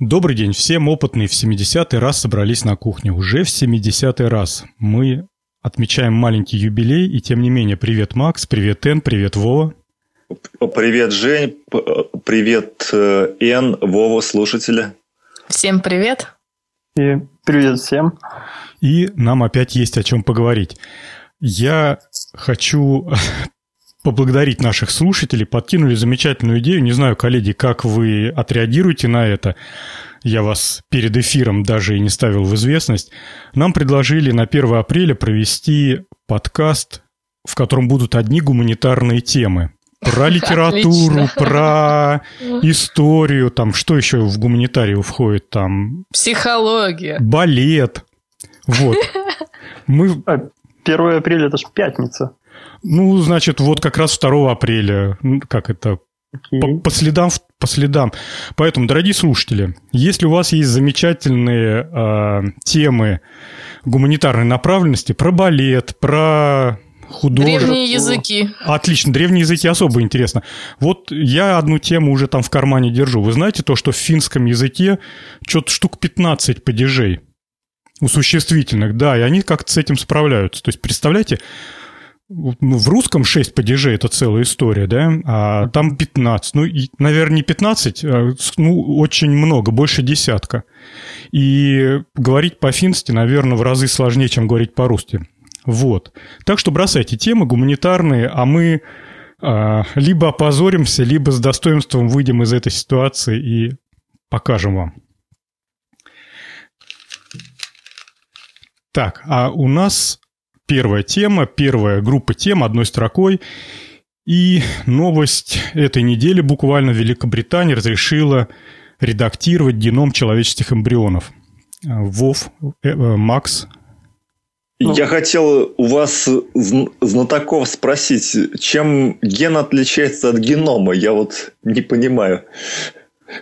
Добрый день всем опытные в 70-й раз собрались на кухне. Уже в 70-й раз мы отмечаем маленький юбилей, и тем не менее, привет, Макс, привет, Эн, привет, Вова. Привет, Жень, привет, Эн, Вова, слушатели. Всем привет. И привет всем. И нам опять есть о чем поговорить. Я хочу поблагодарить наших слушателей. Подкинули замечательную идею. Не знаю, коллеги, как вы отреагируете на это. Я вас перед эфиром даже и не ставил в известность. Нам предложили на 1 апреля провести подкаст, в котором будут одни гуманитарные темы. Про литературу, Отлично. про историю, там что еще в гуманитарию входит, там... Психология. Балет. Вот. Мы... 1 а, апреля это же пятница. Ну, значит, вот как раз 2 апреля, как это, okay. по, по следам, по следам. Поэтому, дорогие слушатели, если у вас есть замечательные э, темы гуманитарной направленности про балет, про художество. Древние языки. Отлично, древние языки особо интересно. Вот я одну тему уже там в кармане держу. Вы знаете то, что в финском языке что-то штук 15 падежей у существительных, да, и они как-то с этим справляются. То есть, представляете, ну, в русском 6 падежей – это целая история, да, а там 15. Ну, и, наверное, не 15, а, ну, очень много, больше десятка. И говорить по-фински, наверное, в разы сложнее, чем говорить по-русски. Вот. Так что бросайте темы гуманитарные, а мы а, либо опозоримся, либо с достоинством выйдем из этой ситуации и покажем вам. Так, а у нас первая тема, первая группа тем одной строкой. И новость этой недели буквально Великобритания разрешила редактировать геном человеческих эмбрионов. Вов, э, э, Макс. Я хотел у вас знатоков спросить, чем ген отличается от генома? Я вот не понимаю.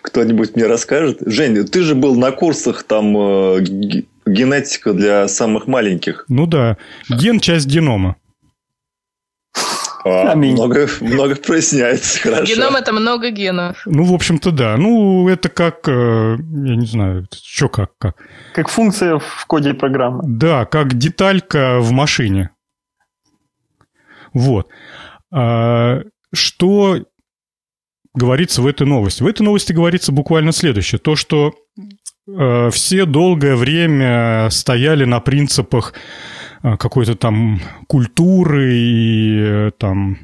Кто-нибудь мне расскажет? Женя, ты же был на курсах там э, генетика для самых маленьких. Ну да. Ген – часть генома. А, много, много проясняется, хорошо. Геном – это много генов. Ну, в общем-то, да. Ну, это как, э, я не знаю, что как, как. Как функция в коде программы. Да, как деталька в машине. Вот. А, что говорится в этой новости? В этой новости говорится буквально следующее. То, что все долгое время стояли на принципах э, какой-то там культуры и э, там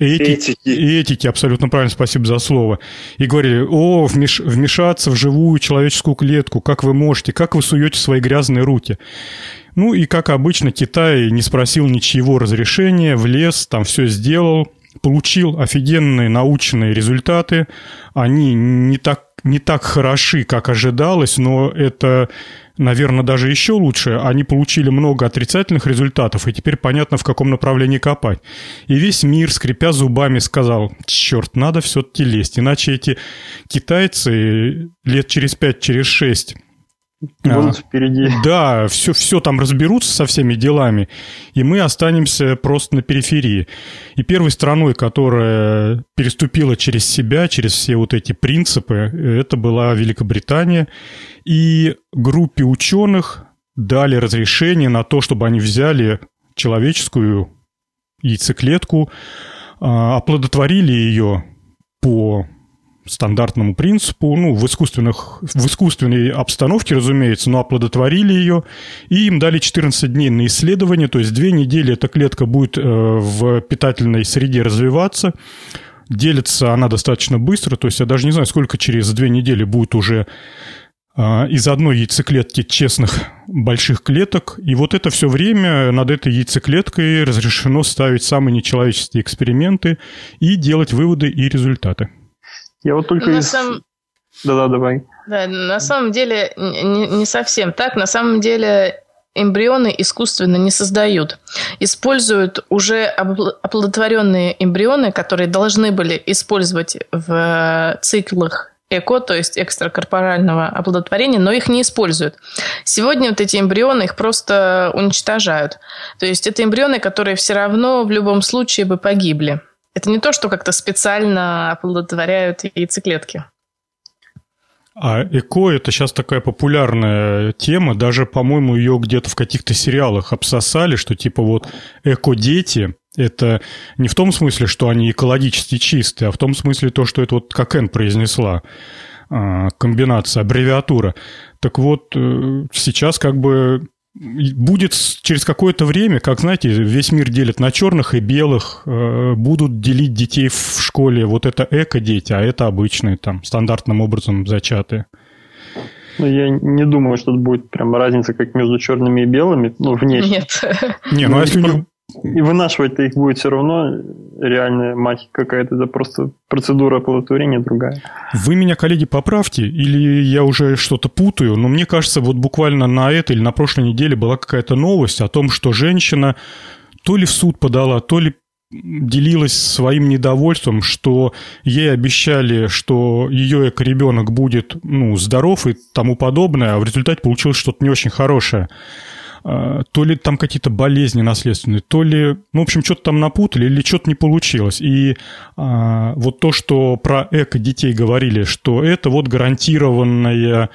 Этики, этики. этики, абсолютно правильно, спасибо за слово. И говорили, о, вмеш, вмешаться в живую человеческую клетку, как вы можете, как вы суете свои грязные руки. Ну и, как обычно, Китай не спросил ничего разрешения, влез, там все сделал, получил офигенные научные результаты. Они не так не так хороши, как ожидалось, но это, наверное, даже еще лучше. Они получили много отрицательных результатов, и теперь понятно, в каком направлении копать. И весь мир, скрипя зубами, сказал, черт, надо все-таки лезть, иначе эти китайцы лет через пять, через шесть будут а, впереди. Да, все, все там разберутся со всеми делами, и мы останемся просто на периферии. И первой страной, которая переступила через себя, через все вот эти принципы, это была Великобритания. И группе ученых дали разрешение на то, чтобы они взяли человеческую яйцеклетку, а, оплодотворили ее по стандартному принципу, ну, в, искусственных, в искусственной обстановке, разумеется, но оплодотворили ее, и им дали 14 дней на исследование, то есть две недели эта клетка будет э, в питательной среде развиваться, делится она достаточно быстро, то есть я даже не знаю, сколько через две недели будет уже э, из одной яйцеклетки честных больших клеток. И вот это все время над этой яйцеклеткой разрешено ставить самые нечеловеческие эксперименты и делать выводы и результаты. Я вот только на из... Сам... Да-да, давай. Да, на самом деле не, не совсем так. На самом деле эмбрионы искусственно не создают. Используют уже оплодотворенные эмбрионы, которые должны были использовать в циклах ЭКО, то есть экстракорпорального оплодотворения, но их не используют. Сегодня вот эти эмбрионы их просто уничтожают. То есть это эмбрионы, которые все равно в любом случае бы погибли. Это не то, что как-то специально оплодотворяют яйцеклетки. А эко – это сейчас такая популярная тема. Даже, по-моему, ее где-то в каких-то сериалах обсосали, что типа вот эко-дети – это не в том смысле, что они экологически чистые, а в том смысле то, что это вот как Эн произнесла а, комбинация, аббревиатура. Так вот, э, сейчас как бы будет через какое-то время, как, знаете, весь мир делит на черных и белых, э, будут делить детей в школе. Вот это эко-дети, а это обычные, там, стандартным образом зачатые. Ну, я не думаю, что это будет прям разница, как между черными и белыми, ну, внешне. Нет. Не, ну а если у них и вынашивать-то их будет все равно реальная мать какая-то. Это просто процедура оплодотворения другая. Вы меня, коллеги, поправьте, или я уже что-то путаю, но мне кажется, вот буквально на этой или на прошлой неделе была какая-то новость о том, что женщина то ли в суд подала, то ли делилась своим недовольством, что ей обещали, что ее эко-ребенок будет ну, здоров и тому подобное, а в результате получилось что-то не очень хорошее. А, то ли там какие-то болезни наследственные, то ли, ну, в общем, что-то там напутали или что-то не получилось. И а, вот то, что про эко-детей говорили, что это вот гарантированная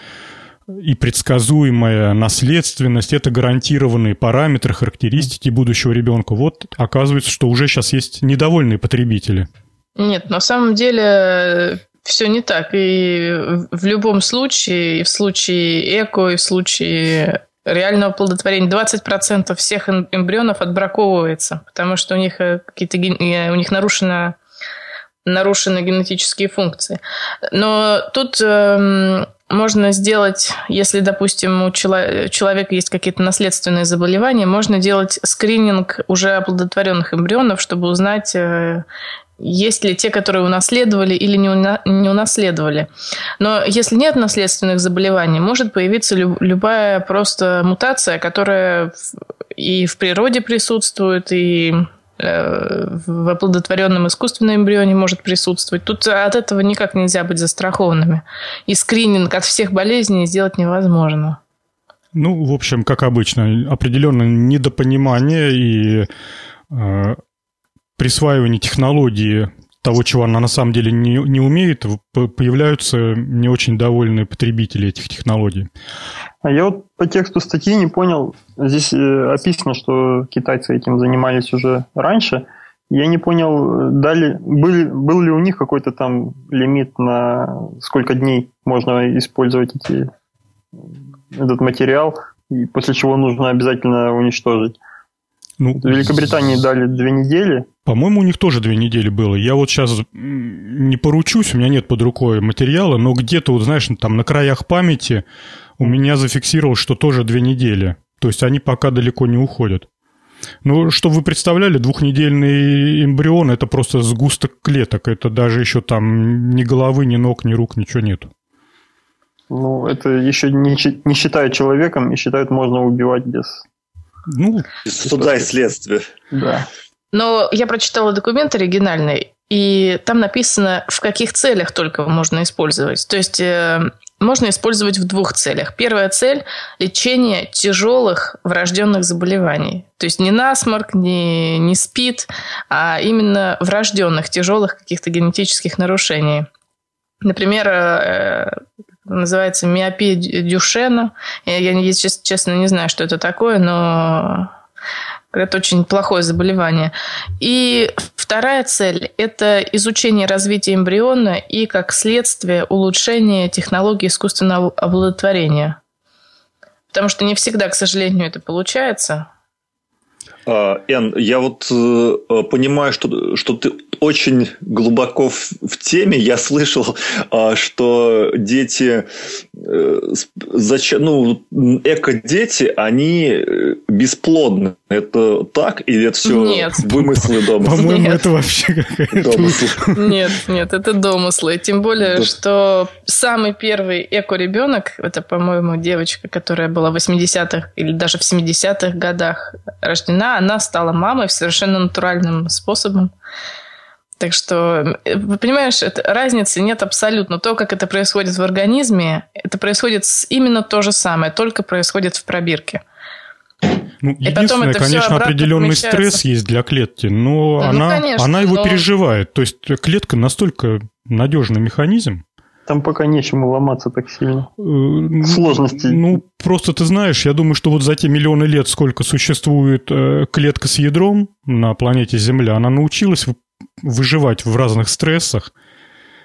и предсказуемая наследственность, это гарантированные параметры, характеристики будущего ребенка. Вот оказывается, что уже сейчас есть недовольные потребители. Нет, на самом деле все не так. И в любом случае, и в случае эко, и в случае реального плодотворения 20% всех эмбрионов отбраковывается, потому что у них э, какие-то у них нарушено нарушены генетические функции. Но тут э, можно сделать, если, допустим, у человека есть какие-то наследственные заболевания, можно делать скрининг уже оплодотворенных эмбрионов, чтобы узнать, э, есть ли те, которые унаследовали или не, уна- не унаследовали. Но если нет наследственных заболеваний, может появиться лю- любая просто мутация, которая и в природе присутствует, и э, в оплодотворенном искусственном эмбрионе может присутствовать. Тут от этого никак нельзя быть застрахованными. И скрининг от всех болезней сделать невозможно. Ну, в общем, как обычно, определенное недопонимание и э, присваивании технологии того, чего она на самом деле не, не умеет, появляются не очень довольные потребители этих технологий. А я вот по тексту статьи не понял, здесь э, описано, что китайцы этим занимались уже раньше. Я не понял, дали, был, был ли у них какой-то там лимит на сколько дней можно использовать эти, этот материал, и после чего нужно обязательно уничтожить. Ну, в Великобритании дали две недели. По-моему, у них тоже две недели было. Я вот сейчас не поручусь, у меня нет под рукой материала, но где-то, вот знаешь, там на краях памяти у меня зафиксировалось, что тоже две недели. То есть они пока далеко не уходят. Ну, чтобы вы представляли, двухнедельный эмбрион – это просто сгусток клеток. Это даже еще там ни головы, ни ног, ни рук, ничего нет. Ну, это еще не, не считают человеком и считают, можно убивать без ну, суда и следствия. Да. Но я прочитала документ оригинальный, и там написано, в каких целях только можно использовать. То есть э, можно использовать в двух целях. Первая цель – лечение тяжелых врожденных заболеваний. То есть не насморк, не, не СПИД, а именно врожденных тяжелых каких-то генетических нарушений. Например, э, называется миопия Дюшена. Я, я честно, не знаю, что это такое, но это очень плохое заболевание. И вторая цель – это изучение развития эмбриона и, как следствие, улучшение технологии искусственного оплодотворения. Потому что не всегда, к сожалению, это получается. А, Эн, я вот э, понимаю, что, что ты очень глубоко в, в теме. Я слышал, а, что дети, э, зачем, ну, эко-дети, они э, бесплодны. Это так или это все нет. вымыслы дома? По-моему, это вообще какая-то... Нет, нет, это домыслы. Тем более, что самый первый эко-ребенок, это, по-моему, девочка, которая была в 80-х или даже в 70-х годах рождена, она стала мамой совершенно натуральным способом. Так что, понимаешь, это, разницы нет абсолютно. То, как это происходит в организме, это происходит именно то же самое, только происходит в пробирке. Ну, и единственное, конечно, определенный стресс есть для клетки, но ну, она, конечно, она его но... переживает. То есть клетка настолько надежный механизм. Там пока нечему ломаться так сильно. Э, Сложности. Ну, просто ты знаешь, я думаю, что вот за те миллионы лет, сколько существует э, клетка с ядром на планете Земля, она научилась выживать в разных стрессах.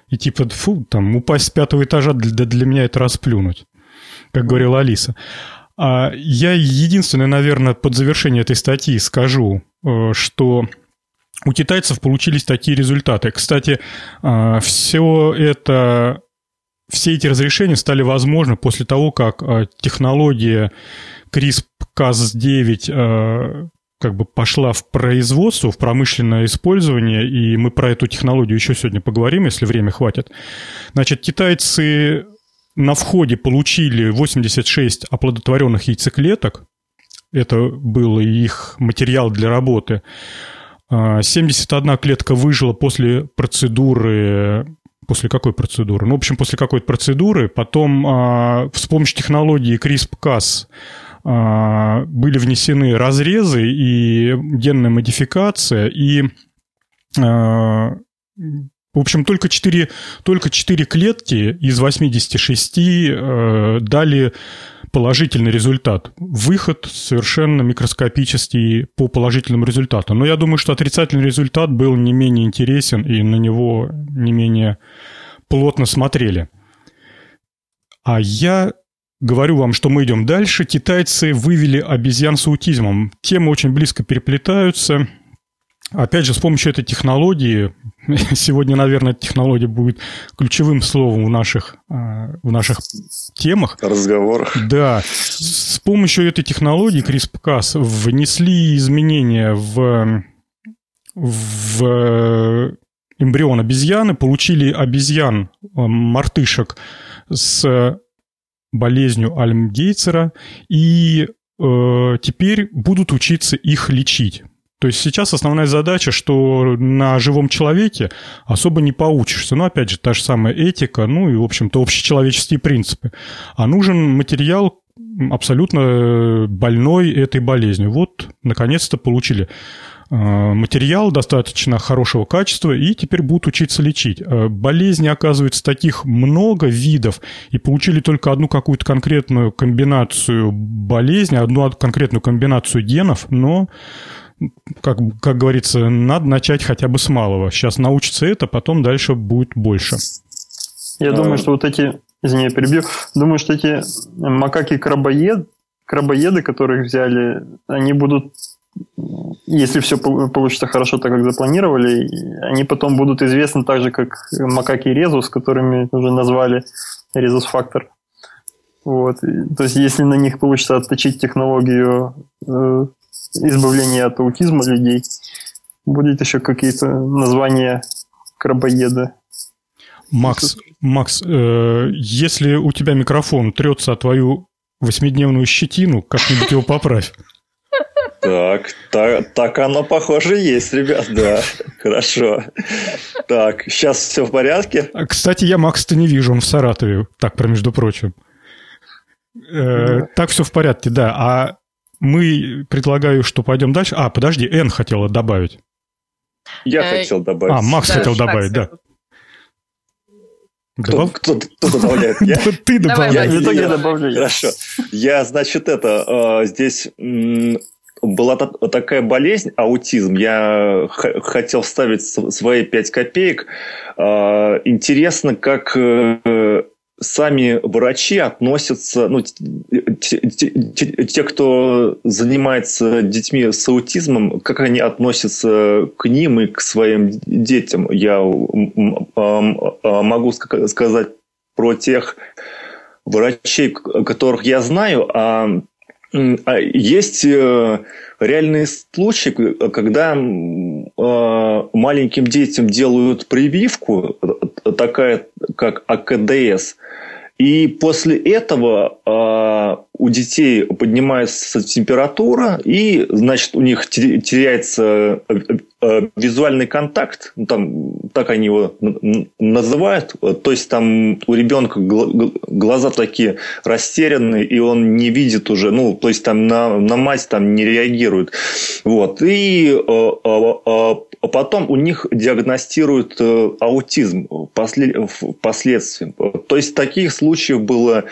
И типа, фу, там, упасть с пятого этажа для, для меня это расплюнуть, как говорила Алиса. А я единственное, наверное, под завершение этой статьи скажу, э, что у китайцев получились такие результаты. Кстати, э, все это, все эти разрешения стали возможны после того, как э, технология CRISPR-Cas9 как бы пошла в производство, в промышленное использование, и мы про эту технологию еще сегодня поговорим, если время хватит. Значит, китайцы на входе получили 86 оплодотворенных яйцеклеток. Это был их материал для работы. 71 а, клетка выжила после процедуры После какой процедуры? Ну, в общем, после какой-то процедуры. Потом а, с помощью технологии CRISPR-Cas были внесены разрезы и генная модификация, и в общем, только 4, только 4 клетки из 86 э, дали положительный результат. Выход совершенно микроскопический по положительному результату. Но я думаю, что отрицательный результат был не менее интересен, и на него не менее плотно смотрели. А я говорю вам, что мы идем дальше. Китайцы вывели обезьян с аутизмом. Темы очень близко переплетаются. Опять же, с помощью этой технологии, сегодня, наверное, технология будет ключевым словом в наших, а, в наших темах. Разговорах. Да. С помощью этой технологии CRISPR-Cas внесли изменения в, в эмбрион обезьяны, получили обезьян, а, мартышек с болезнью Альмгейцера, и э, теперь будут учиться их лечить. То есть сейчас основная задача, что на живом человеке особо не поучишься. Ну, опять же, та же самая этика, ну и, в общем-то, общечеловеческие принципы. А нужен материал абсолютно больной этой болезнью. Вот, наконец-то получили э, материал достаточно хорошего качества, и теперь будут учиться лечить. Э, болезни, оказывается, таких много видов, и получили только одну какую-то конкретную комбинацию болезни, одну конкретную комбинацию генов, но как, как говорится, надо начать хотя бы с малого. Сейчас научится это, потом дальше будет больше. Я а... думаю, что вот эти, извини, я перебью, думаю, что эти макаки-крабоед, крабоеды, которых взяли, они будут, если все получится хорошо, так как запланировали, они потом будут известны так же, как макаки резус, которыми уже назвали резус-фактор. Вот. То есть, если на них получится отточить технологию э, избавление от аутизма людей. Будет еще какие-то названия крабоеда. Макс, Макс, э, если у тебя микрофон трется о твою восьмидневную щетину, как-нибудь его поправь. Так, так, так оно похоже есть, ребят, да. Хорошо. Так, сейчас все в порядке. А, кстати, я Макса-то не вижу, он в Саратове. Так, про между прочим. Э, так все в порядке, да. А мы предлагаю, что пойдем дальше. А, подожди, Н хотела добавить. Я э, хотел добавить. А, Макс да, хотел добавить, да. Кто, кто, кто добавляет? Я? Ты добавляешь. Я, я, добавляю. Хорошо. Я, значит, это, э, здесь была такая болезнь, аутизм. Я хотел вставить свои пять копеек. Э, интересно, как сами врачи относятся, ну, те, те, те, кто занимается детьми с аутизмом, как они относятся к ним и к своим детям. Я могу сказать про тех врачей, которых я знаю, а, а есть э, реальные случаи, когда маленьким детям делают прививку, такая как АКДС, и после этого у детей поднимается температура, и, значит, у них теряется э, э, визуальный контакт, ну, там, так они его называют, то есть там у ребенка глаза такие растерянные, и он не видит уже, ну, то есть там на, на мать там не реагирует. Вот. И э, потом у них диагностируют аутизм впоследствии. То есть таких случаев было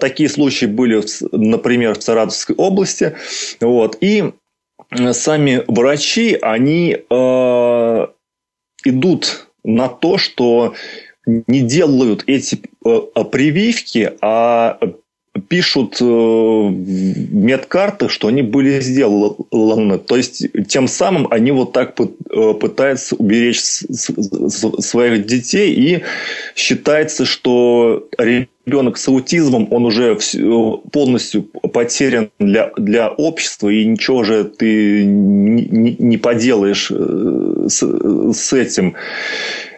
такие случаи были, например, в Саратовской области. Вот. И сами врачи, они э, идут на то, что не делают эти прививки, а пишут в медкарты, что они были сделаны. То есть, тем самым они вот так пытаются уберечь своих детей. И считается, что ребенок с аутизмом, он уже полностью потерян для, для общества, и ничего же ты не, не поделаешь э, с, этим.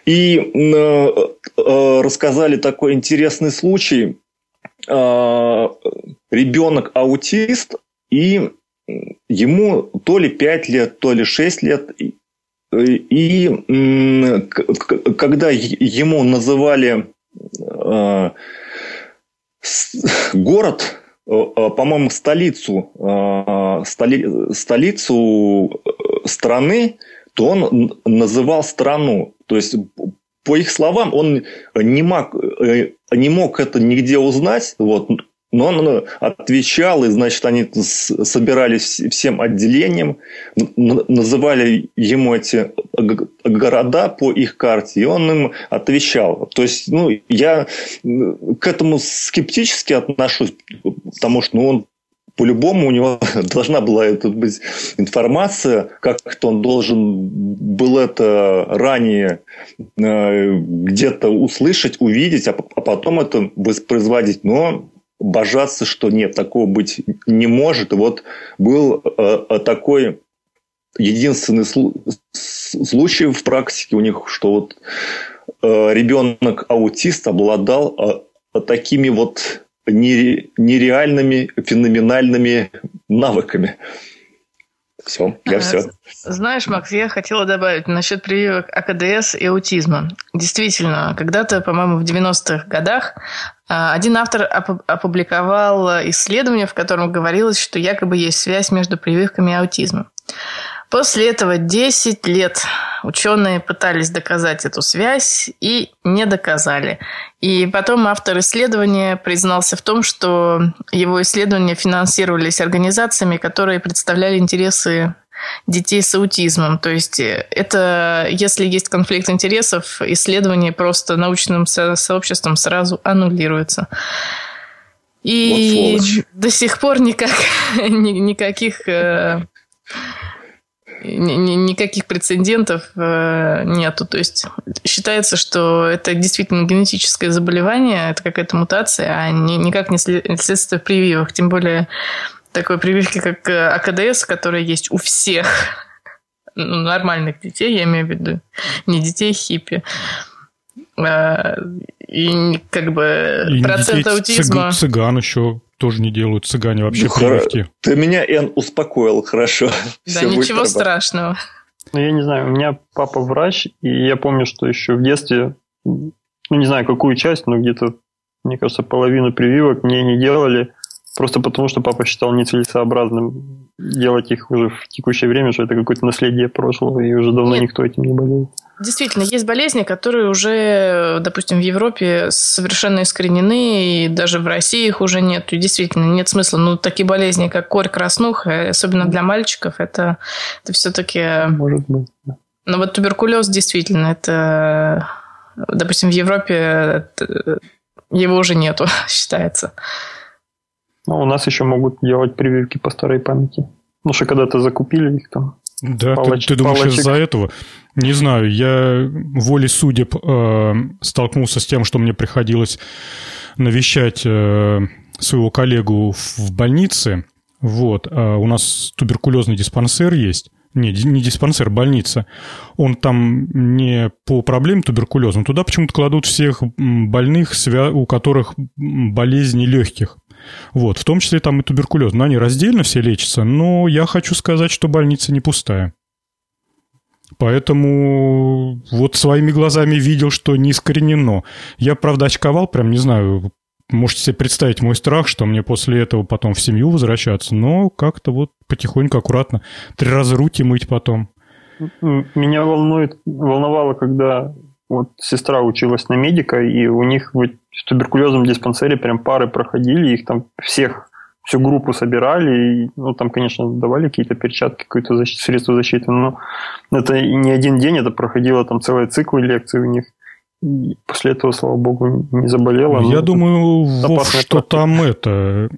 И э, э, рассказали такой интересный случай э, ребенок аутист, и ему то ли 5 лет, то ли 6 лет, и когда ему называли э, город, э, по-моему, столицу, э, столи, столицу страны, то он называл страну. То есть по их словам, он не мог, э, не мог это нигде узнать, вот, но он отвечал, и, значит, они собирались всем отделением, называли ему эти города по их карте, и он им отвечал. То есть, ну, я к этому скептически отношусь, потому что ну, он по-любому у него должна была это быть информация, как-то он должен был это ранее э, где-то услышать, увидеть, а, а потом это воспроизводить. Но божаться, что нет, такого быть не может. И вот был э, такой единственный случай в практике у них, что вот э, ребенок аутист обладал такими вот нереальными, феноменальными навыками. Все, я все. Знаешь, Макс, я хотела добавить насчет прививок АКДС и аутизма. Действительно, когда-то, по-моему, в 90-х годах а, один автор опубликовал исследование, в котором говорилось, что якобы есть связь между прививками и аутизмом. После этого 10 лет ученые пытались доказать эту связь и не доказали. И потом автор исследования признался в том, что его исследования финансировались организациями, которые представляли интересы детей с аутизмом. То есть это, если есть конфликт интересов, исследование просто научным сообществом сразу аннулируется. И вот до сих пор никак, никаких э, никаких прецедентов э, нету. То есть считается, что это действительно генетическое заболевание, это какая-то мутация, а никак не следствие прививок. Тем более такой прививки, как э, АКДС, которая есть у всех нормальных детей, я имею в виду, не детей хиппи. Э, и как бы и процент аутизма... Цыган еще тоже не делают цыгане вообще ну, прививки. Ты меня, Эн, успокоил, хорошо. Да, ничего страшного. Ну, я не знаю, у меня папа врач, и я помню, что еще в детстве, ну, не знаю, какую часть, но где-то, мне кажется, половину прививок мне не делали, просто потому что папа считал нецелесообразным делать их уже в текущее время, что это какое-то наследие прошлого, и уже давно Нет. никто этим не болеет. Действительно, есть болезни, которые уже, допустим, в Европе совершенно искоренены, и даже в России их уже нет. И действительно, нет смысла. Ну, такие болезни, как корь, краснуха, особенно для мальчиков, это, это все-таки... Может быть, да. Но вот туберкулез действительно, это, допустим, в Европе это, его уже нету, считается. Ну, у нас еще могут делать прививки по старой памяти. Ну, что когда-то закупили их там. Да, палоч, ты, ты думаешь палочек. из-за этого? Не знаю, я волей судеб э, столкнулся с тем, что мне приходилось навещать э, своего коллегу в больнице. Вот, э, у нас туберкулезный диспансер есть не, не диспансер, больница, он там не по проблеме туберкулеза, туда почему-то кладут всех больных, у которых болезни легких. Вот, в том числе там и туберкулез. Но они раздельно все лечатся, но я хочу сказать, что больница не пустая. Поэтому вот своими глазами видел, что не искоренено. Я, правда, очковал, прям не знаю, можете себе представить мой страх, что мне после этого потом в семью возвращаться, но как-то вот потихоньку, аккуратно. Три раза руки мыть потом. Меня волнует, волновало, когда вот сестра училась на медика, и у них в туберкулезном диспансере прям пары проходили, их там всех, всю группу собирали, и, ну, там, конечно, давали какие-то перчатки, какое-то защ... средство защиты, но это не один день, это проходило там целые циклы лекций у них. И после этого, слава богу, не заболела. Я думаю, Вов, что там это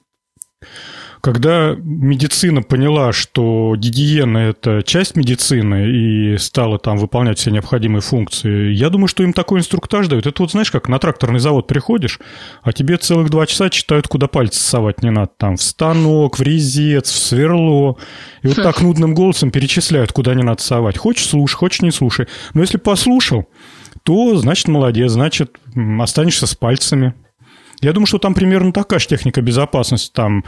когда медицина поняла, что гигиена – это часть медицины и стала там выполнять все необходимые функции, я думаю, что им такой инструктаж дают. Это вот знаешь, как на тракторный завод приходишь, а тебе целых два часа читают, куда пальцы совать не надо. Там в станок, в резец, в сверло. И вот так нудным голосом перечисляют, куда не надо совать. Хочешь – слушай, хочешь – не слушай. Но если послушал, то значит молодец, значит останешься с пальцами. Я думаю, что там примерно такая же техника безопасности. Там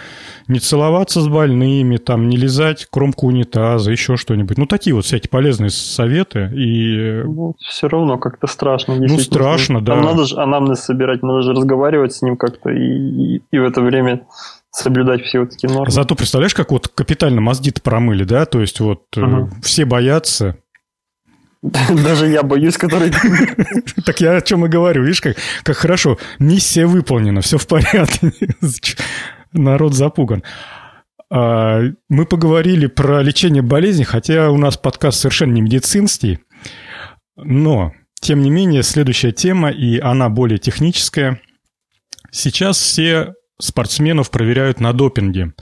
не целоваться с больными, там не лизать кромку унитаза, еще что-нибудь. Ну, такие вот всякие полезные советы. И... Ну, все равно как-то страшно. Ну, страшно, да. Там надо же анамнез собирать, надо же разговаривать с ним как-то. И, и, и в это время соблюдать все вот эти нормы. Зато представляешь, как вот капитально мозги промыли, да? То есть вот угу. все боятся, Даже я боюсь, который... Так я о чем и говорю. Видишь, как, как хорошо. Миссия выполнена, все в порядке. Народ запуган. А, мы поговорили про лечение болезней, хотя у нас подкаст совершенно не медицинский. Но, тем не менее, следующая тема, и она более техническая. Сейчас все спортсменов проверяют на допинге.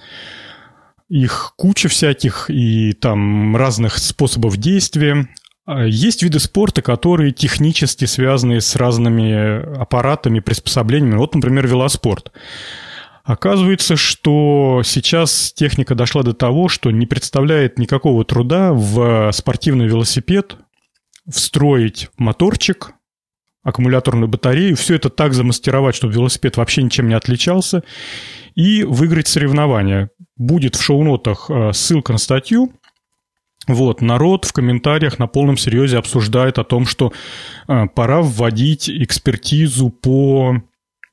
Их куча всяких и там разных способов действия. А, есть виды спорта, которые технически связаны с разными аппаратами, приспособлениями. Вот, например, велоспорт. Оказывается, что сейчас техника дошла до того, что не представляет никакого труда в спортивный велосипед встроить моторчик, аккумуляторную батарею, все это так замастеровать, чтобы велосипед вообще ничем не отличался, и выиграть соревнования. Будет в шоу-нотах э, ссылка на статью, вот, народ в комментариях на полном серьезе обсуждает о том, что э, пора вводить экспертизу по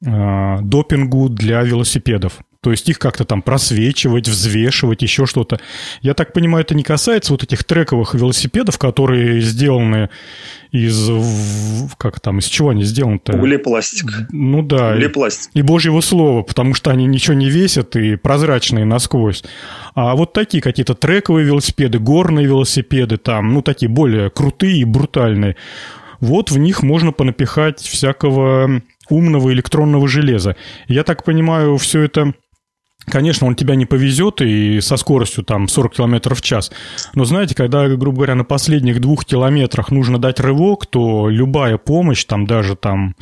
э, допингу для велосипедов. То есть их как-то там просвечивать, взвешивать, еще что-то. Я так понимаю, это не касается вот этих трековых велосипедов, которые сделаны из... Как там, из чего они сделаны-то? Углепластик. Ну да. Углепластик. И, и божьего слова, потому что они ничего не весят и прозрачные насквозь. А вот такие какие-то трековые велосипеды, горные велосипеды там, ну такие более крутые и брутальные. Вот в них можно понапихать всякого умного электронного железа. Я так понимаю, все это Конечно, он тебя не повезет и со скоростью там 40 км в час. Но знаете, когда, грубо говоря, на последних двух километрах нужно дать рывок, то любая помощь, там даже там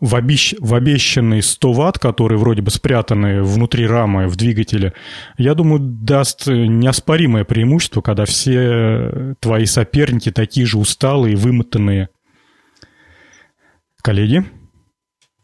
в, обещ... в обещанные 100 ватт, которые вроде бы спрятаны внутри рамы в двигателе, я думаю, даст неоспоримое преимущество, когда все твои соперники такие же усталые, вымотанные. Коллеги?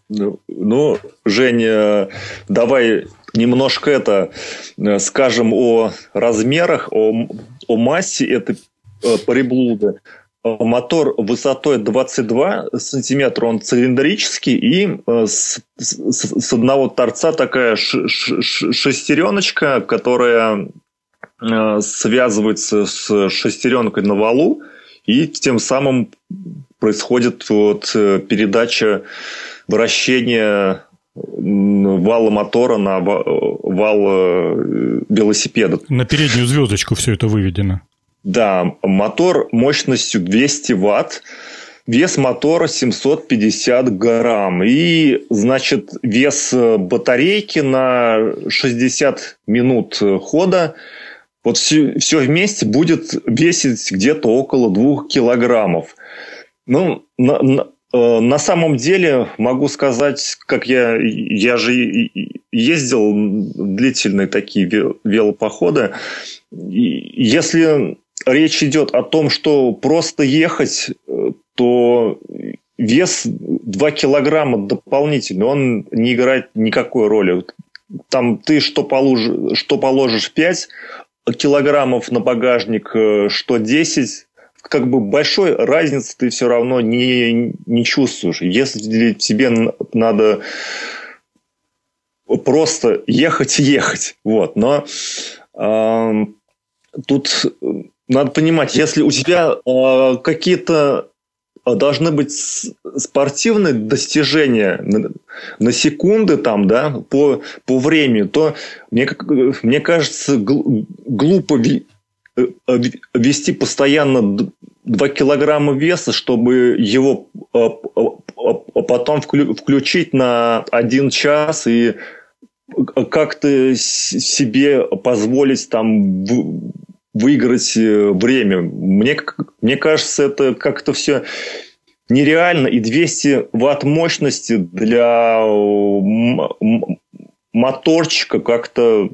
Ну, ну Женя, давай немножко это э, скажем о размерах, о, о массе этой э, приблуды. Мотор высотой 22 сантиметра, он цилиндрический, и э, с, с, с одного торца такая ш, ш, шестереночка, которая связывается с шестеренкой на валу, и тем самым происходит вот передача вращения вала мотора на вал э, велосипеда. На переднюю звездочку все это выведено. Да, мотор мощностью 200 ватт, вес мотора 750 грамм. И, значит, вес батарейки на 60 минут хода вот все, все вместе будет весить где-то около 2 килограммов. Ну, на, на, Э, на самом деле могу сказать, как я, я же ездил длительные такие велопоходы. Если речь идет о том, что просто ехать, э, то вес 2 килограмма дополнительный, он не играет никакой роли. Там ты что положишь, что положишь 5 килограммов на багажник, э, что 10, как бы большой разницы ты все равно не, не чувствуешь. Если тебе надо просто ехать и ехать. Вот. Но э, тут надо понимать, если у тебя э, какие-то должны быть спортивные достижения на, на секунды там, да, по, по времени, то мне, мне кажется, глупо э, вести постоянно 2 килограмма веса, чтобы его э, потом включить на один час и как-то себе позволить там выиграть э, время. Мне, мне кажется, это как-то все нереально. И 200 ватт мощности для моторчика как-то,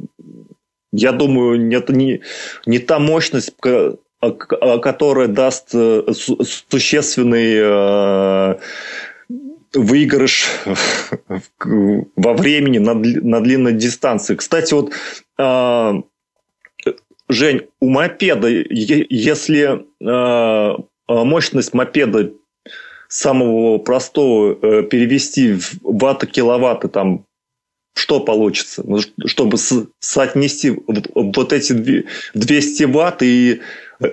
я думаю, это не, не та мощность, которая даст э, существенный э, выигрыш во времени на, на длинной дистанции. Кстати, вот Жень, у мопеда, если э, мощность мопеда самого простого э, перевести в ватты-киловатты, там что получится? Ну, чтобы соотнести вот эти 200 ватт и э,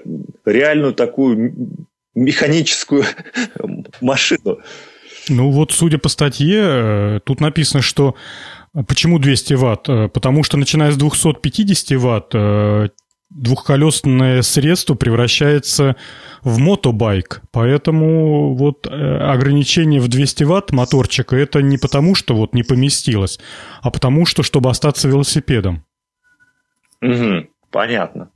реальную такую механическую машину. Ну вот, судя по статье, тут написано, что Почему 200 ватт? Потому что начиная с 250 ватт двухколесное средство превращается в мотобайк. Поэтому вот э, ограничение в 200 ватт моторчика это не потому, что вот не поместилось, а потому что, чтобы остаться велосипедом. Угу, понятно.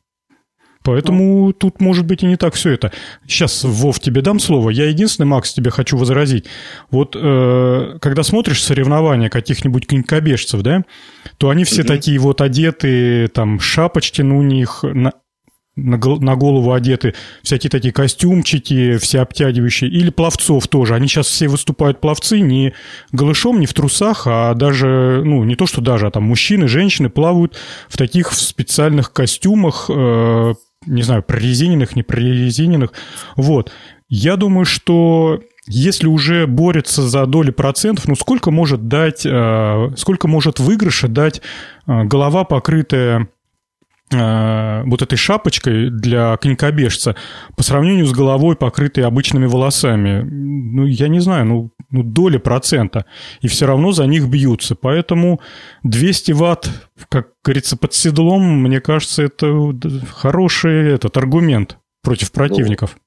Поэтому ну. тут может быть и не так все это. Сейчас, Вов, тебе дам слово. Я единственный, Макс, тебе хочу возразить. Вот э, когда смотришь соревнования каких-нибудь конькобежцев, да, то они все угу. такие вот одеты, там, шапочки на у них, на, на, на голову одеты, всякие такие костюмчики, все обтягивающие, или пловцов тоже. Они сейчас все выступают пловцы не голышом, не в трусах, а даже, ну, не то что даже, а там мужчины, женщины плавают в таких специальных костюмах, э, не знаю, прорезиненных, не прорезиненных. Вот. Я думаю, что если уже борется за доли процентов, ну сколько может дать, э, сколько может выигрыша дать э, голова, покрытая вот этой шапочкой для конькобежца по сравнению с головой, покрытой обычными волосами? Ну, я не знаю, ну, ну доли процента. И все равно за них бьются. Поэтому 200 ватт, как говорится, под седлом, мне кажется, это хороший этот аргумент против противников.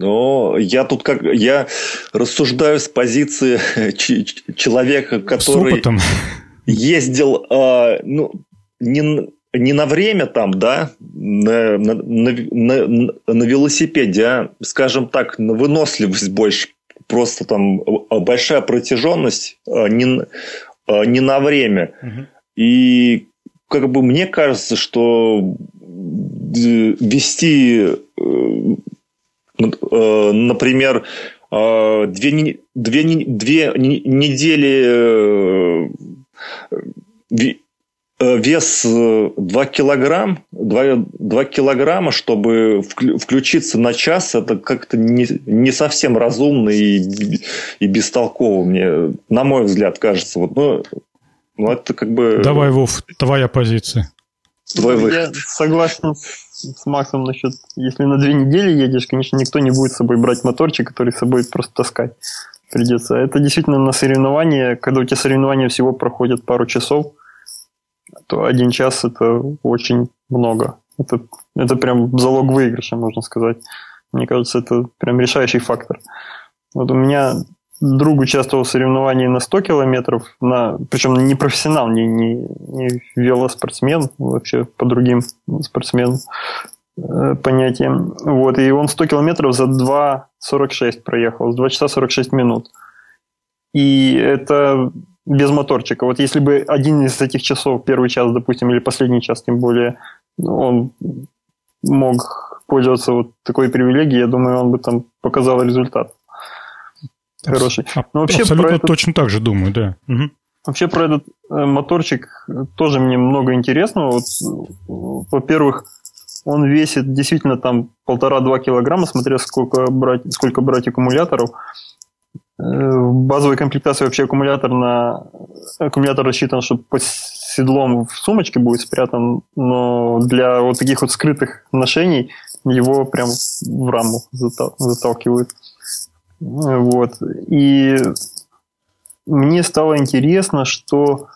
Но я тут как я рассуждаю с позиции человека, который ездил, э, ну не не на время там, да, на, на, на, на велосипеде, а, скажем так, на выносливость больше. Просто там большая протяженность а, не, а, не на время. Угу. И как бы мне кажется, что вести, э, э, например, две, две, две недели э, Э, вес 2 э, килограмм, 2, 2 килограмма, чтобы включиться на час, это как-то не, не совсем разумно и, и бестолково мне, на мой взгляд, кажется. Вот, ну, ну, это как бы... Давай, Вов, твоя позиция. Твой выход. Я согласен с Максом насчет, если на две недели едешь, конечно, никто не будет с собой брать моторчик, который с собой просто таскать придется. Это действительно на соревнования, когда у тебя соревнования всего проходят пару часов, то один час это очень много. Это, это прям залог выигрыша, можно сказать. Мне кажется, это прям решающий фактор. Вот у меня друг участвовал в соревновании на 100 километров, на, причем не профессионал, не, не, не велоспортсмен, вообще по другим спортсмен э, понятиям. Вот, и он 100 километров за 2.46 проехал, 2 часа 46 минут. И это без моторчика. Вот если бы один из этих часов, первый час, допустим, или последний час, тем более, он мог пользоваться вот такой привилегией, я думаю, он бы там показал результат хороший. Но ну, вообще Абсолютно про этот... точно так же думаю, да. Угу. Вообще про этот э, моторчик тоже мне много интересного. Вот, во-первых, он весит действительно там полтора-два килограмма, смотря сколько брать, сколько брать аккумуляторов. Э, базовой комплектации вообще аккумулятор на аккумулятор рассчитан, чтобы под седлом в сумочке будет спрятан, но для вот таких вот скрытых ношений его прям в раму заталкивают. Вот. И мне стало интересно, что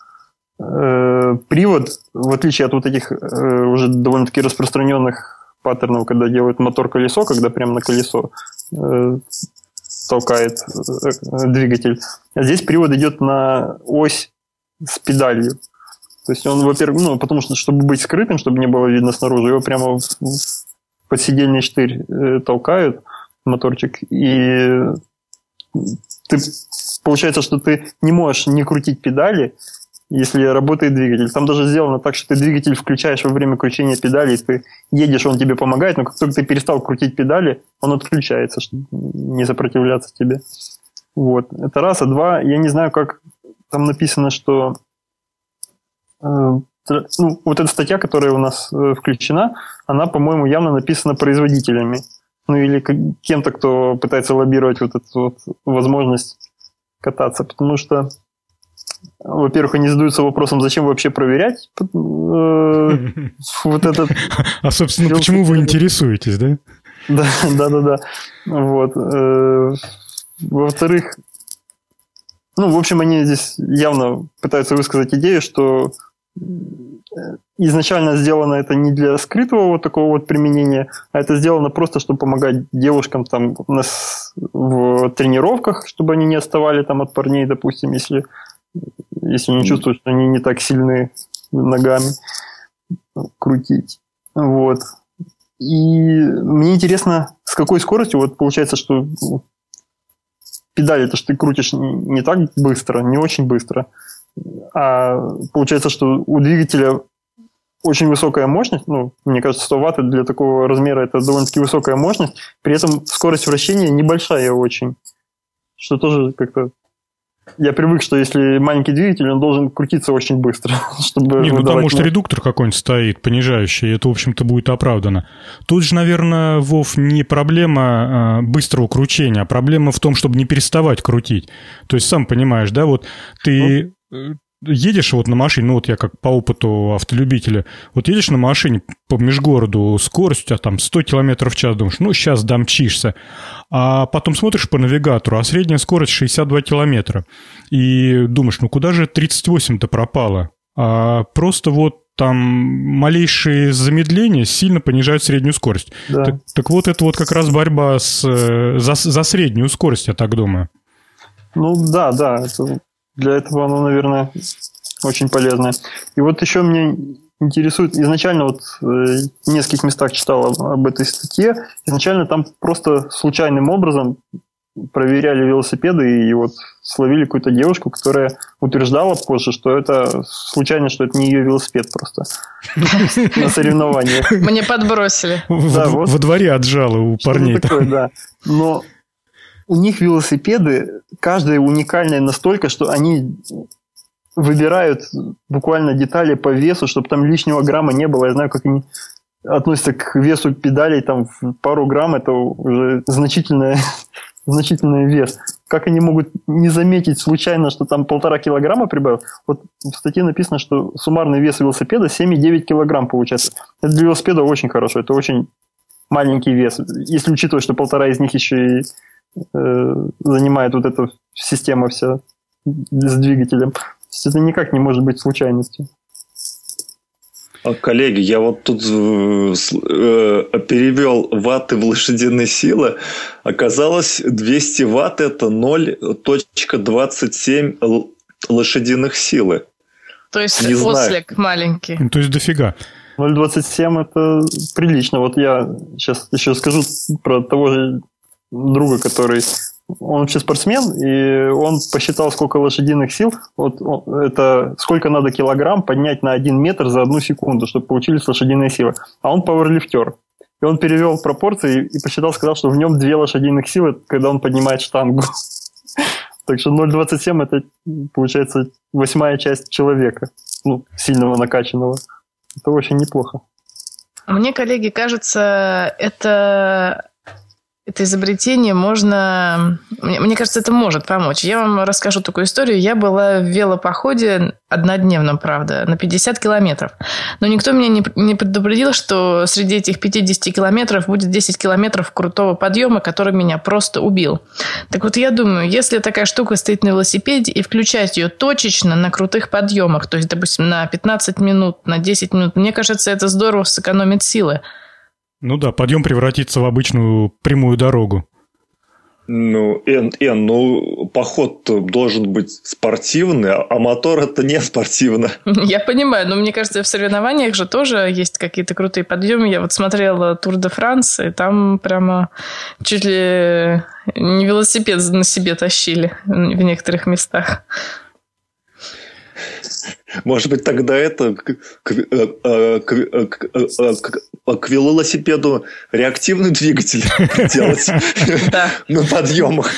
э, привод, в отличие от вот этих э, уже довольно-таки распространенных паттернов, когда делают мотор-колесо, когда прямо на колесо э, толкает э, двигатель, а здесь привод идет на ось с педалью. То есть он, во-первых, ну, потому что, чтобы быть скрытым, чтобы не было видно снаружи, его прямо в подсидельный штырь э, толкают, моторчик, и ты, получается, что ты не можешь не крутить педали, если работает двигатель. Там даже сделано так, что ты двигатель включаешь во время кручения педали, ты едешь, он тебе помогает, но как только ты перестал крутить педали, он отключается, чтобы не сопротивляться тебе. Вот. Это раз. А два, я не знаю, как там написано, что э, ну, вот эта статья, которая у нас э, включена, она, по-моему, явно написана производителями ну или кем-то, кто пытается лоббировать вот эту вот возможность кататься, потому что, во-первых, они задаются вопросом, зачем вообще проверять э, вот этот... А, собственно, почему вы интересуетесь, да? Да, да, да, да. Вот. Э, во-вторых, ну, в общем, они здесь явно пытаются высказать идею, что изначально сделано это не для скрытого вот такого вот применения, а это сделано просто, чтобы помогать девушкам там в тренировках, чтобы они не отставали там от парней, допустим, если, если не чувствуют, что они не так сильны ногами крутить. Вот. И мне интересно, с какой скоростью, вот получается, что педали это что ты крутишь не так быстро, не очень быстро, а получается, что у двигателя очень высокая мощность, ну, мне кажется, 100 ватт для такого размера это довольно-таки высокая мощность, при этом скорость вращения небольшая очень, что тоже как-то я привык, что если маленький двигатель, он должен крутиться очень быстро, чтобы... Не, ну там, может, редуктор какой-нибудь стоит, понижающий, и это, в общем-то, будет оправдано. Тут же, наверное, Вов, не проблема а, быстрого кручения, а проблема в том, чтобы не переставать крутить. То есть, сам понимаешь, да, вот ты... Ну едешь вот на машине, ну вот я как по опыту автолюбителя, вот едешь на машине по межгороду, скорость у тебя там 100 км в час, думаешь, ну сейчас домчишься, а потом смотришь по навигатору, а средняя скорость 62 км, и думаешь, ну куда же 38-то пропало? А просто вот там малейшие замедления сильно понижают среднюю скорость. Да. Так, так вот это вот как раз борьба с, э, за, за среднюю скорость, я так думаю. Ну да, да, это для этого оно, наверное, очень полезное. И вот еще мне интересует, изначально вот э, в нескольких местах читал об, об этой статье, изначально там просто случайным образом проверяли велосипеды и вот словили какую-то девушку, которая утверждала позже, что это случайно, что это не ее велосипед просто на соревнованиях. Мне подбросили. Во дворе отжало у парней. Да. Но у них велосипеды, каждая уникальная настолько, что они выбирают буквально детали по весу, чтобы там лишнего грамма не было. Я знаю, как они относятся к весу педалей, там пару грамм это уже значительный, значительный вес. Как они могут не заметить случайно, что там полтора килограмма прибавил? Вот в статье написано, что суммарный вес велосипеда 7,9 килограмм получается. Это для велосипеда очень хорошо, это очень маленький вес. Если учитывать, что полтора из них еще и занимает вот эта система вся с двигателем. То есть это никак не может быть случайностью. А, коллеги, я вот тут э, э перевел ватты в лошадиные силы. Оказалось, 200 ватт это 0.27 лошадиных силы. То есть Не ослик знаю. маленький. Ну, то есть дофига. 0.27 это прилично. Вот я сейчас еще скажу про того же друга, который он вообще спортсмен, и он посчитал, сколько лошадиных сил, вот это сколько надо килограмм поднять на один метр за одну секунду, чтобы получились лошадиные силы. А он пауэрлифтер. И он перевел пропорции и посчитал, сказал, что в нем две лошадиных силы, когда он поднимает штангу. Так что 0,27 это, получается, восьмая часть человека, ну, сильного накачанного. Это очень неплохо. Мне, коллеги, кажется, это это изобретение можно... Мне кажется, это может помочь. Я вам расскажу такую историю. Я была в велопоходе однодневном, правда, на 50 километров. Но никто меня не, не предупредил, что среди этих 50 километров будет 10 километров крутого подъема, который меня просто убил. Так вот, я думаю, если такая штука стоит на велосипеде и включать ее точечно на крутых подъемах, то есть, допустим, на 15 минут, на 10 минут, мне кажется, это здорово сэкономит силы. Ну да, подъем превратится в обычную прямую дорогу. Ну, Эн, Эн, ну, поход должен быть спортивный, а мотор это не спортивно. Я понимаю, но мне кажется, в соревнованиях же тоже есть какие-то крутые подъемы. Я вот смотрела Тур де Франс, и там прямо чуть ли не велосипед на себе тащили в некоторых местах. Может быть, тогда это к, к, к, к, к велосипеду реактивный двигатель делать на подъемах.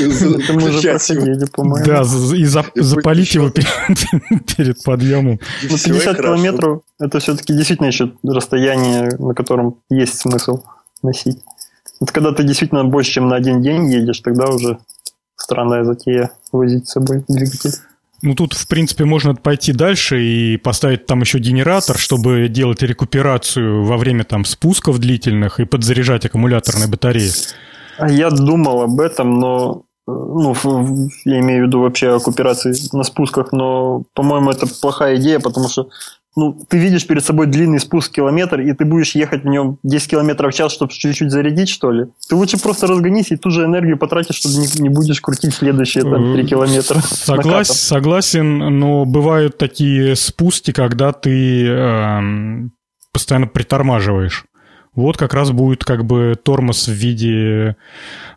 Да, и запалить его перед подъемом. 50 километров – это все-таки действительно еще расстояние, на котором есть смысл носить. Вот когда ты действительно больше, чем на один день едешь, тогда уже странная затея возить с собой двигатель. Ну, тут, в принципе, можно пойти дальше и поставить там еще генератор, чтобы делать рекуперацию во время там спусков длительных и подзаряжать аккумуляторные батареи. А я думал об этом, но ну, я имею в виду вообще рекуперации на спусках, но, по-моему, это плохая идея, потому что ну, ты видишь перед собой длинный спуск километр, и ты будешь ехать в нем 10 километров в час, чтобы чуть-чуть зарядить, что ли? Ты лучше просто разгонись и ту же энергию потратишь, чтобы не, не будешь крутить следующие там, 3 километра. Соглас, согласен, но бывают такие спуски, когда ты э, постоянно притормаживаешь. Вот как раз будет как бы тормоз в виде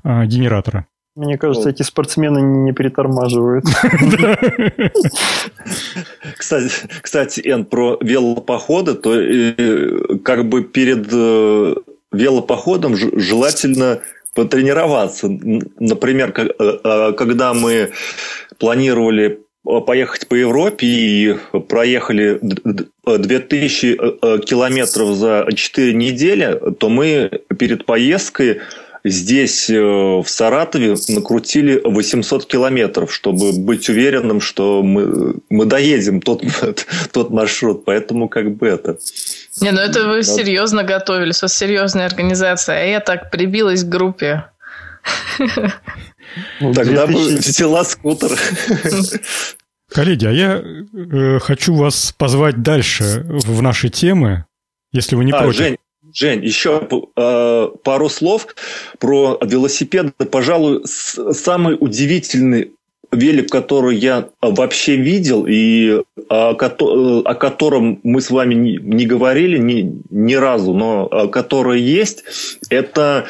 э, генератора. Мне кажется, эти спортсмены не притормаживают. Кстати, кстати, Эн, про велопоходы, то э, как бы перед э, велопоходом желательно потренироваться. Например, э, когда мы планировали поехать по Европе и проехали 2000 километров за 4 недели, то мы перед поездкой Здесь, э, в Саратове, накрутили 800 километров, чтобы быть уверенным, что мы, мы доедем тот, тот маршрут. Поэтому как бы это... Не, ну это вы серьезно готовились, у вас серьезная организация. А я так прибилась к группе. Ну, Тогда бы взяла скутер. Коллеги, а я э, хочу вас позвать дальше в наши темы, если вы не а, против. Жень, Жень, еще э, пару слов про велосипеды. Пожалуй, самый удивительный велик, который я вообще видел и о, о котором мы с вами не, не говорили ни, ни разу, но который есть, это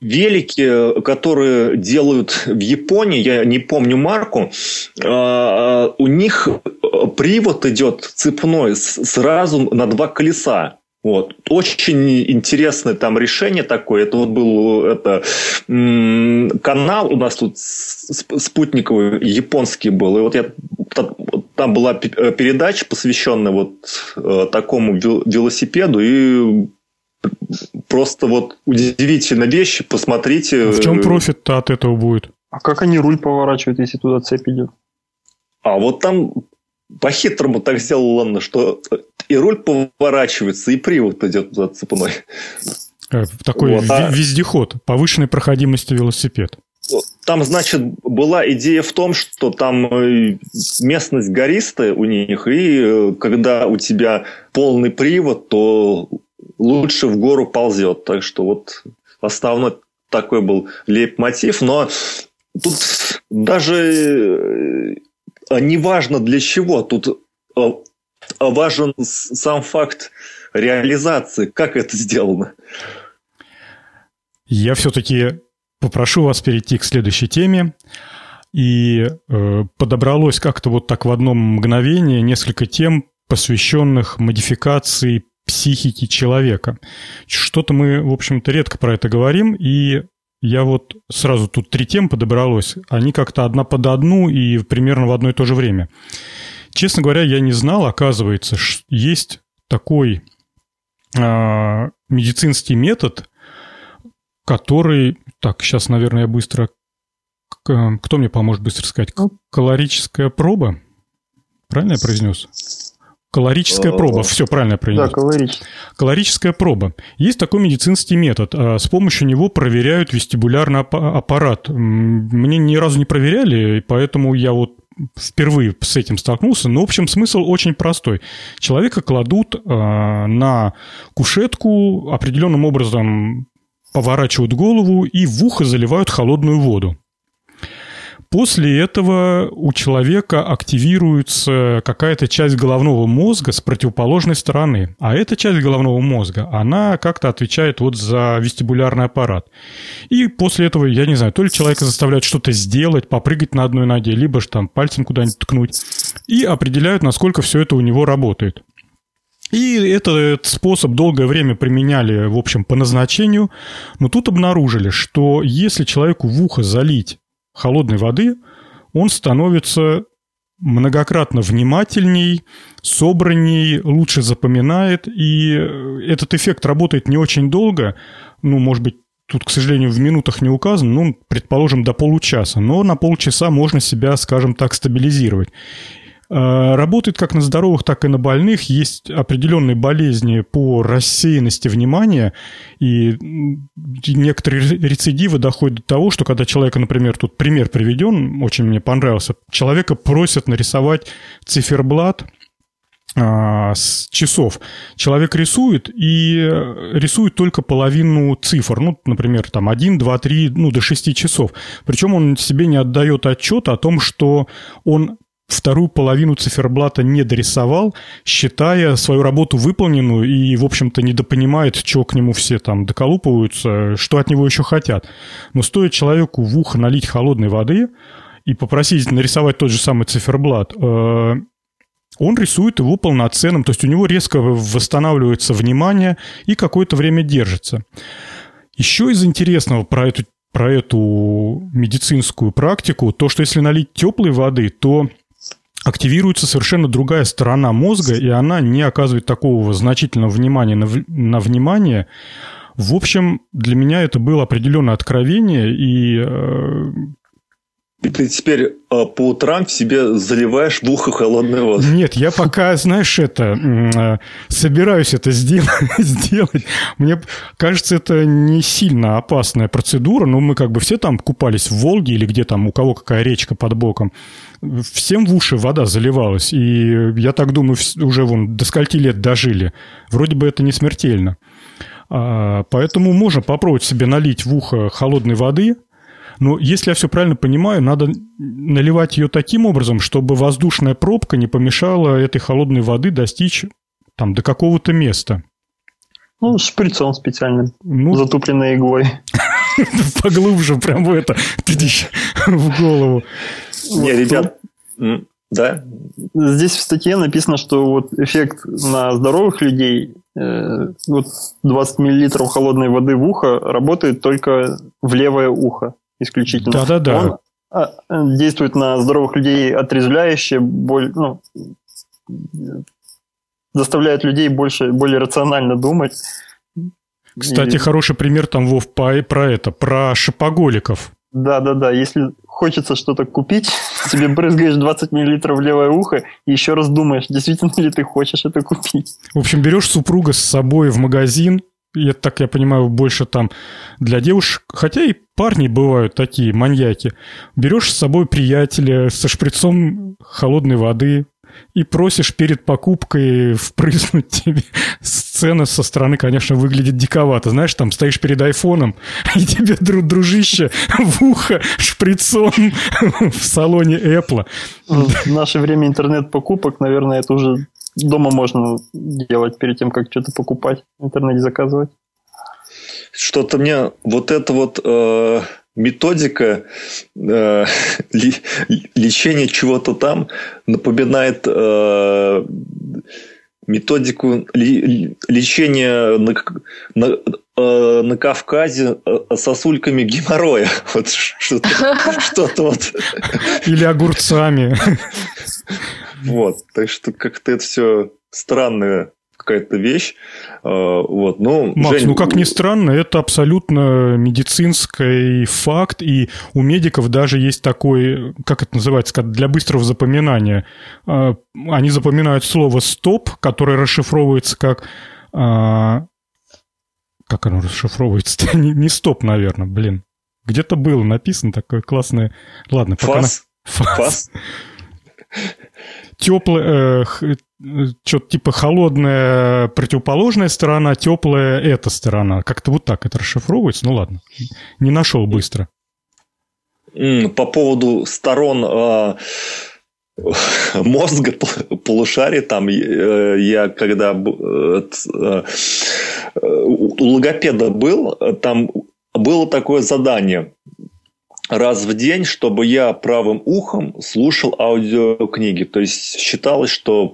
велики, которые делают в Японии, я не помню марку, у них привод идет цепной сразу на два колеса. Вот. Очень интересное там решение такое. Это вот был это, канал у нас тут спутниковый, японский был. И вот я там была передача, посвященная вот э, такому велосипеду. И просто вот удивительная вещь. Посмотрите. В чем профит от этого будет? А как они руль поворачивают, если туда цепь идет? А вот там по-хитрому так сделано, что и руль поворачивается, и привод идет за цепной. Э, такой вот, а... вездеход, повышенной проходимости велосипед. Там, значит, была идея в том, что там э, местность гористая у них, и э, когда у тебя полный привод, то лучше в гору ползет. Так что вот основной такой был лейб-мотив, но тут даже неважно для чего, тут важен сам факт реализации, как это сделано. Я все-таки попрошу вас перейти к следующей теме. И э, подобралось как-то вот так в одном мгновении несколько тем, посвященных модификации психики человека. Что-то мы, в общем-то, редко про это говорим, и я вот сразу тут три темы подобралось. Они как-то одна под одну и примерно в одно и то же время. Честно говоря, я не знал, оказывается, есть такой э, медицинский метод, который... Так, сейчас, наверное, я быстро... Кто мне поможет быстро сказать? Калорическая проба? Правильно я произнес? Калорическая проба. Все правильно произнес. Да, калорическая. Калорическая проба. Есть такой медицинский метод. А, с помощью него проверяют вестибулярный аппарат. Мне ни разу не проверяли, поэтому я вот впервые с этим столкнулся, но, в общем, смысл очень простой. Человека кладут э, на кушетку, определенным образом поворачивают голову и в ухо заливают холодную воду. После этого у человека активируется какая-то часть головного мозга с противоположной стороны. А эта часть головного мозга, она как-то отвечает вот за вестибулярный аппарат. И после этого, я не знаю, то ли человека заставляют что-то сделать, попрыгать на одной ноге, либо же там пальцем куда-нибудь ткнуть. И определяют, насколько все это у него работает. И этот способ долгое время применяли, в общем, по назначению. Но тут обнаружили, что если человеку в ухо залить холодной воды, он становится многократно внимательней, собранней, лучше запоминает, и этот эффект работает не очень долго, ну, может быть, тут, к сожалению, в минутах не указано, ну, предположим, до получаса, но на полчаса можно себя, скажем так, стабилизировать. Э, работает как на здоровых, так и на больных. Есть определенные болезни по рассеянности внимания, и некоторые рецидивы доходят до того, что когда человека, например, тут пример приведен, очень мне понравился, человека просят нарисовать циферблат, а, с часов. Человек рисует и рисует только половину цифр, ну, например, там 1, 2, 3, ну, до 6 часов. Причем он себе не отдает отчет о том, что он вторую половину циферблата не дорисовал, считая свою работу выполненную и, в общем-то, недопонимает, что к нему все там доколупываются, что от него еще хотят. Но стоит человеку в ухо налить холодной воды и попросить нарисовать тот же самый циферблат, э, он рисует его полноценным, то есть у него резко восстанавливается внимание и какое-то время держится. Еще из интересного про эту, про эту медицинскую практику, то, что если налить теплой воды, то активируется совершенно другая сторона мозга, и она не оказывает такого значительного внимания на, на внимание. В общем, для меня это было определенное откровение, и э, и ты теперь э, по утрам в себе заливаешь в ухо холодной водой. Нет, я пока, знаешь, это э, собираюсь это сделать, сделать. Мне кажется, это не сильно опасная процедура, но мы как бы все там купались в Волге или где там у кого какая речка под боком. Всем в уши вода заливалась, и я так думаю, уже вон до скольки лет дожили. Вроде бы это не смертельно. А, поэтому можно попробовать себе налить в ухо холодной воды – но если я все правильно понимаю, надо наливать ее таким образом, чтобы воздушная пробка не помешала этой холодной воды достичь там до какого-то места. Ну, шприцом специальным, ну, затупленной иглой. Поглубже прям в это, в голову. Не, ребят, да? Здесь в статье написано, что вот эффект на здоровых людей, э, вот 20 мл холодной воды в ухо работает только в левое ухо исключительно. Да-да-да. Он а, действует на здоровых людей отрезвляюще, боль, ну, заставляет людей больше, более рационально думать. Кстати, и... хороший пример там, Вов, про это, про шопоголиков. Да-да-да, если хочется что-то купить, тебе брызгаешь 20 мл в левое ухо и еще раз думаешь, действительно ли ты хочешь это купить. В общем, берешь супруга с собой в магазин, я так я понимаю, больше там для девушек, хотя и парни бывают такие маньяки. Берешь с собой приятеля со шприцом холодной воды и просишь перед покупкой впрыснуть тебе. Сцена со стороны, конечно, выглядит диковато. Знаешь, там стоишь перед айфоном, и тебе, дружище, в ухо шприцом в салоне Apple. В наше время интернет-покупок, наверное, это уже дома можно делать перед тем, как что-то покупать, в интернете заказывать. Что-то мне вот это вот э, методика э, лечения чего-то там напоминает э, методику лечения на, на, э, на Кавказе э, сосульками геморроя. Вот что-то, что-то вот. Или огурцами. Вот, так что как-то это все странное какая-то вещь. А, вот, ну, Макс, Жень... ну как ни странно, это абсолютно медицинский факт, и у медиков даже есть такой, как это называется, для быстрого запоминания. А, они запоминают слово «стоп», которое расшифровывается как... А, как оно расшифровывается? не, не «стоп», наверное, блин. Где-то было написано такое классное... Ладно, пока... Фас? На... Фас? Фас? Теплое, э, что-то типа холодная противоположная сторона, теплая эта сторона. Как-то вот так это расшифровывается. Ну ладно, не нашел быстро. По поводу сторон э, мозга, полушария, там э, я когда э, э, у логопеда был, там было такое задание раз в день, чтобы я правым ухом слушал аудиокниги. То есть считалось, что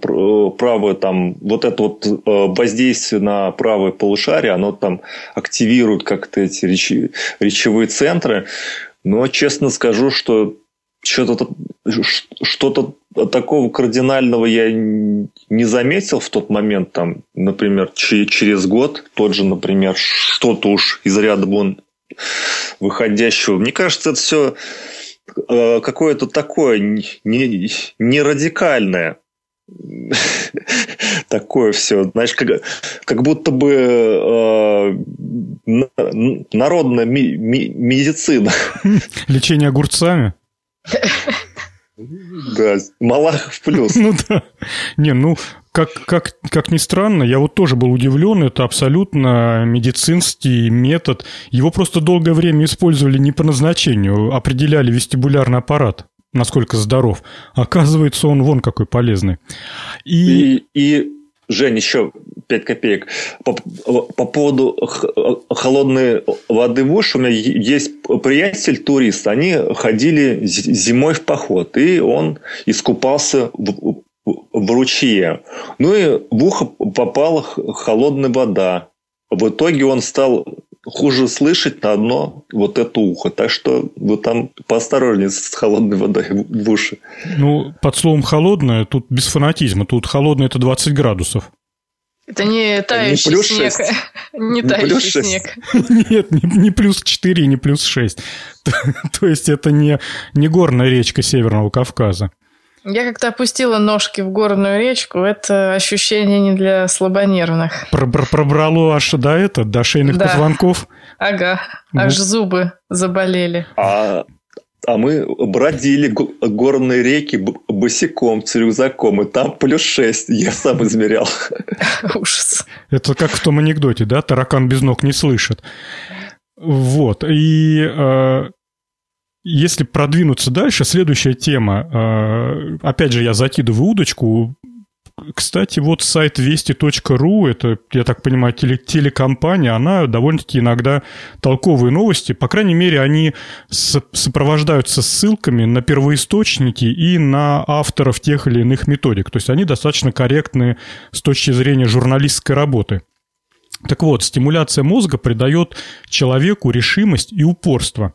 правое там, вот это вот э, воздействие на правое полушарие, оно там активирует как-то эти речи, речевые центры. Но честно скажу, что что-то что-то такого кардинального я не заметил в тот момент, там, например, через год, тот же, например, что-то уж из ряда вон выходящего. Мне кажется, это все э, какое-то такое не, не радикальное. Такое все, знаешь, как, как будто бы э, народная ми, ми, медицина. Лечение огурцами? Да, Малахов плюс. Ну да. Не, ну, как, как, как ни странно, я вот тоже был удивлен, это абсолютно медицинский метод. Его просто долгое время использовали не по назначению, определяли вестибулярный аппарат, насколько здоров. Оказывается, он вон какой полезный. И, и, и Жень, еще 5 копеек. По, по поводу холодной воды в уши, у меня есть приятель турист. Они ходили зимой в поход, и он искупался в, в ручье. Ну и в ухо попала холодная вода. В итоге он стал хуже слышать на одно вот это ухо. Так что вы там поосторожнее с холодной водой в уши. Ну, под словом «холодное» тут без фанатизма. Тут холодное – это 20 градусов. Это не тающий не снег. 6. Не, не тающий снег. Нет, не, не плюс 4, не плюс 6. То есть это не, не горная речка Северного Кавказа. Я как-то опустила ножки в горную речку. Это ощущение не для слабонервных. Пробрало аж до это, до шейных да. позвонков. Ага, ну. аж зубы заболели. А а мы бродили горные реки босиком с рюкзаком, и там плюс 6, я сам измерял. Ужас. Это как в том анекдоте, да? Таракан без ног не слышит. Вот. И э, если продвинуться дальше, следующая тема. Э, опять же, я закидываю удочку. Кстати, вот сайт вести.ру, это, я так понимаю, теле, телекомпания, она довольно-таки иногда толковые новости, по крайней мере, они сопровождаются ссылками на первоисточники и на авторов тех или иных методик. То есть они достаточно корректны с точки зрения журналистской работы. Так вот, стимуляция мозга придает человеку решимость и упорство.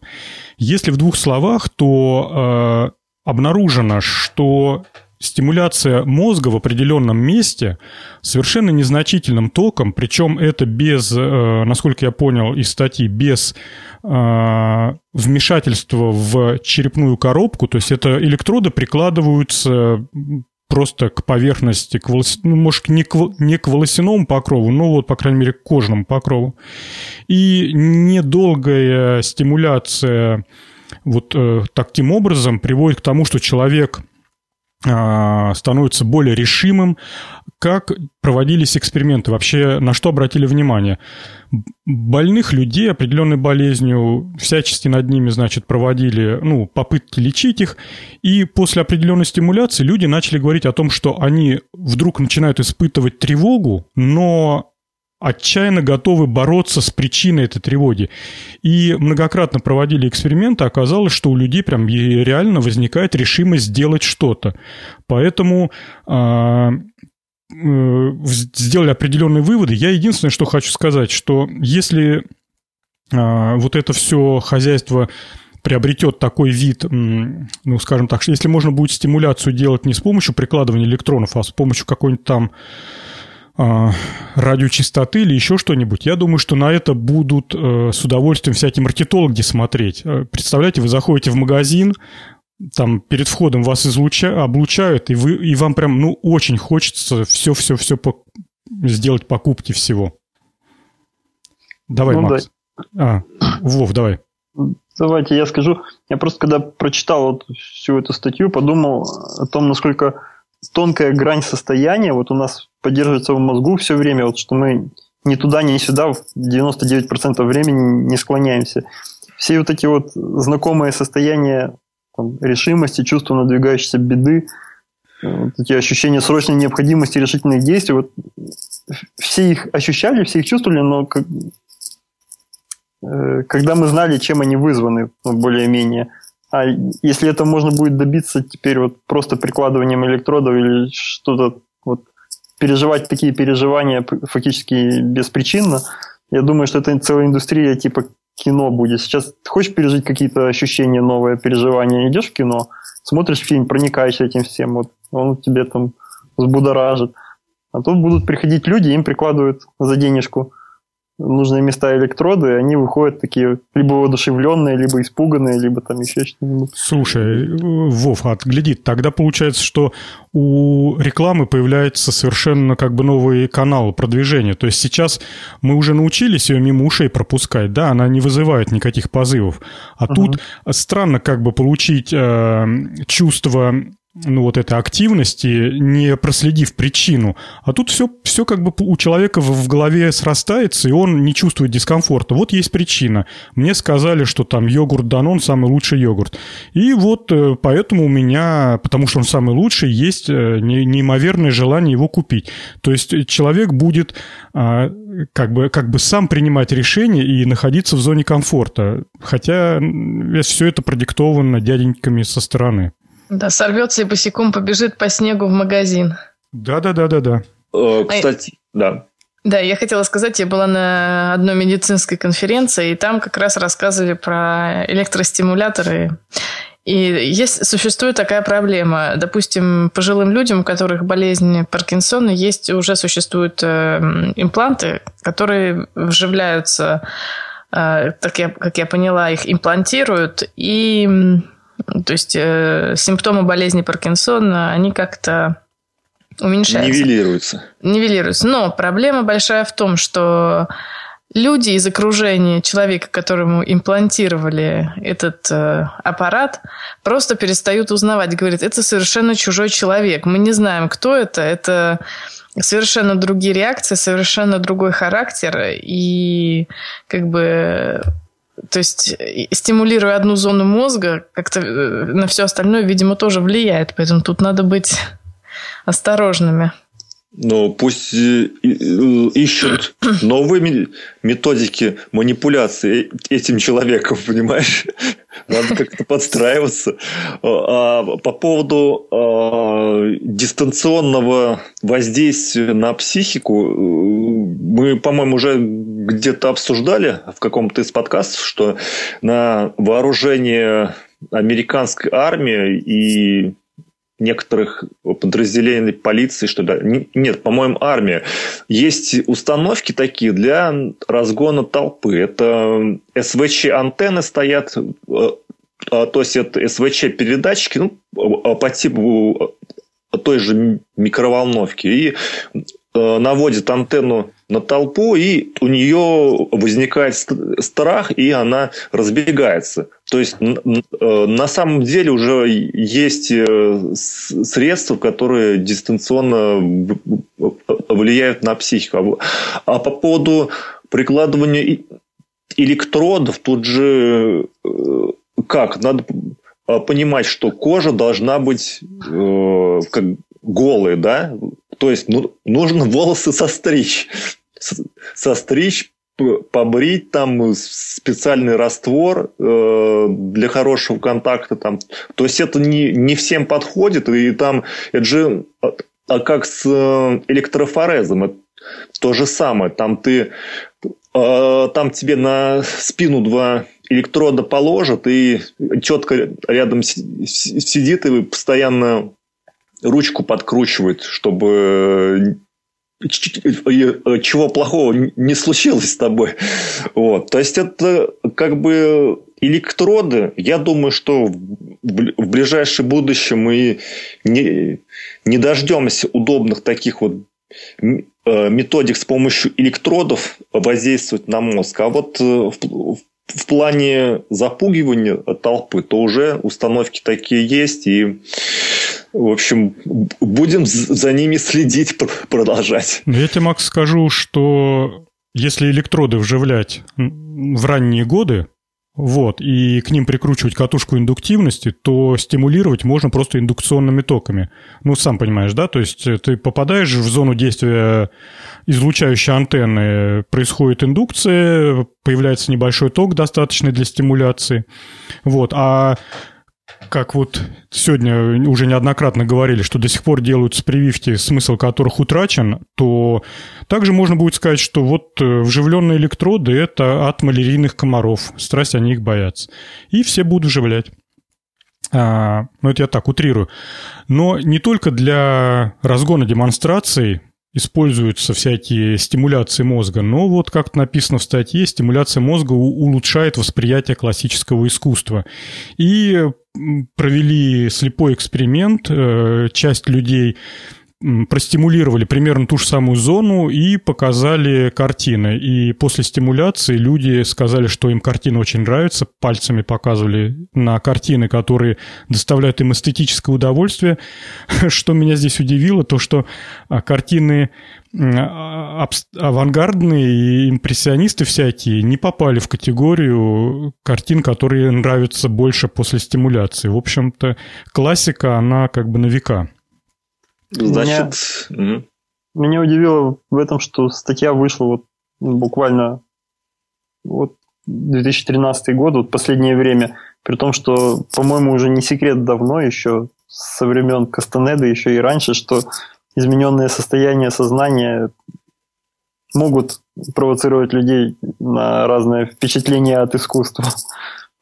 Если в двух словах, то э, обнаружено, что стимуляция мозга в определенном месте совершенно незначительным током, причем это без, э, насколько я понял из статьи, без э, вмешательства в черепную коробку, то есть это электроды прикладываются просто к поверхности, к волос... ну, может, не к, не к волосяному покрову, но вот, по крайней мере, к кожному покрову. И недолгая стимуляция вот э, таким образом приводит к тому, что человек становится более решимым. Как проводились эксперименты? Вообще, на что обратили внимание? Больных людей определенной болезнью, всячески над ними, значит, проводили ну, попытки лечить их. И после определенной стимуляции люди начали говорить о том, что они вдруг начинают испытывать тревогу, но отчаянно готовы бороться с причиной этой тревоги. И многократно проводили эксперименты, оказалось, что у людей прям реально возникает решимость сделать что-то. Поэтому э, сделали определенные выводы. Я единственное, что хочу сказать, что если вот это все хозяйство приобретет такой вид, ну, скажем так, если можно будет стимуляцию делать не с помощью прикладывания электронов, а с помощью какой-нибудь там а, радиочастоты или еще что-нибудь, я думаю, что на это будут э, с удовольствием всякие маркетологи смотреть. Э, представляете, вы заходите в магазин, там перед входом вас излуча... облучают, и, вы... и вам прям, ну, очень хочется все-все-все по... сделать покупки всего. Давай, ну, Макс. Да. А, Вов, давай. Давайте я скажу. Я просто когда прочитал вот всю эту статью, подумал о том, насколько тонкая грань состояния вот у нас поддерживается в мозгу все время, вот что мы ни туда, ни сюда в 99% времени не склоняемся. Все вот эти вот знакомые состояния там, решимости, чувства надвигающейся беды, вот эти ощущения срочной необходимости решительных действий, вот все их ощущали, все их чувствовали, но как, э, когда мы знали, чем они вызваны, ну, более-менее, а если это можно будет добиться теперь вот просто прикладыванием электродов или что-то вот переживать такие переживания фактически беспричинно, я думаю, что это целая индустрия типа кино будет. Сейчас ты хочешь пережить какие-то ощущения, новые переживания, идешь в кино, смотришь фильм, проникаешься этим всем, вот он тебе там взбудоражит. А тут будут приходить люди, им прикладывают за денежку нужные места электроды, и они выходят такие либо воодушевленные, либо испуганные, либо там еще что-нибудь. Слушай, Вов, отгляди, тогда получается, что у рекламы появляется совершенно как бы новый канал продвижения. То есть сейчас мы уже научились ее мимо ушей пропускать, да, она не вызывает никаких позывов. А угу. тут странно как бы получить э, чувство ну, вот этой активности, не проследив причину. А тут все, все как бы у человека в, в голове срастается, и он не чувствует дискомфорта. Вот есть причина. Мне сказали, что там йогурт Данон самый лучший йогурт. И вот э, поэтому у меня, потому что он самый лучший, есть э, неимоверное желание его купить. То есть человек будет а, как бы, как бы сам принимать решения и находиться в зоне комфорта. Хотя все это продиктовано дяденьками со стороны. Да, сорвется и босиком побежит по снегу в магазин. Да-да-да-да-да. Э, кстати, а, да. Да, я хотела сказать, я была на одной медицинской конференции, и там как раз рассказывали про электростимуляторы. И есть, существует такая проблема. Допустим, пожилым людям, у которых болезнь Паркинсона, есть, уже существуют э, импланты, которые вживляются, э, так я, как я поняла, их имплантируют, и то есть э, симптомы болезни Паркинсона, они как-то уменьшаются. Нивелируются. Нивелируются. Но проблема большая в том, что люди из окружения человека, которому имплантировали этот э, аппарат, просто перестают узнавать. Говорят, это совершенно чужой человек. Мы не знаем, кто это. Это совершенно другие реакции, совершенно другой характер. И как бы то есть, стимулируя одну зону мозга, как-то э, на все остальное, видимо, тоже влияет. Поэтому тут надо быть осторожными. Ну, пусть э, ищут новые методики манипуляции этим человеком, понимаешь? Надо как-то подстраиваться. А по поводу а, дистанционного воздействия на психику, э, мы, по-моему, уже где-то обсуждали в каком-то из подкастов, что на вооружение американской армии и некоторых подразделений полиции, что да, нет, по-моему, армия. Есть установки такие для разгона толпы. Это СВЧ-антенны стоят, э, то есть это СВЧ-передатчики ну, а, по типу той же микроволновки. И э, наводит антенну на толпу, и у нее возникает страх, и она разбегается. То есть э, на самом деле уже есть э, средства, которые дистанционно влияют на психику. А по поводу прикладывания электродов, тут же э, как? Надо понимать, что кожа должна быть как голая, да? То есть ну, нужно волосы состричь состричь, побрить там специальный раствор э, для хорошего контакта там то есть это не не всем подходит и там это же а как с э, электрофорезом? Это то же самое. Там ты э, там тебе на спину два электрода положат, и четко рядом сидит и постоянно ручку подкручивает, чтобы чего плохого не случилось с тобой. Вот. То есть это как бы электроды, я думаю, что в ближайшем будущем мы не, не дождемся удобных таких вот Э, методик с помощью электродов воздействовать на мозг. А вот э, в, в плане запугивания толпы, то уже установки такие есть. И, в общем, будем за ними следить, продолжать. Ну, я тебе, Макс, скажу, что если электроды вживлять в ранние годы, вот, и к ним прикручивать катушку индуктивности, то стимулировать можно просто индукционными токами. Ну, сам понимаешь, да? То есть э, ты попадаешь в зону действия излучающей антенны, происходит индукция, появляется небольшой ток, достаточный для стимуляции. Вот, а как вот сегодня уже неоднократно говорили, что до сих пор делаются прививки, смысл которых утрачен, то также можно будет сказать, что вот э, вживленные электроды – это от малярийных комаров. Страсть, они их боятся. И все будут вживлять. А, ну, это я так утрирую. Но не только для разгона демонстраций используются всякие стимуляции мозга, но вот как написано в статье, стимуляция мозга улучшает восприятие классического искусства. И провели слепой эксперимент, э, часть людей простимулировали примерно ту же самую зону и показали картины. И после стимуляции люди сказали, что им картина очень нравится, пальцами показывали на картины, которые доставляют им эстетическое удовольствие. Что меня здесь удивило, то что а, картины а, авангардные и импрессионисты всякие не попали в категорию картин, которые нравятся больше после стимуляции. В общем-то, классика, она как бы на века. Значит... Меня, угу. меня удивило в этом, что статья вышла вот буквально вот 2013 год, вот последнее время, при том, что, по-моему, уже не секрет давно, еще со времен Кастанеды, еще и раньше, что измененные состояния сознания могут провоцировать людей на разные впечатления от искусства.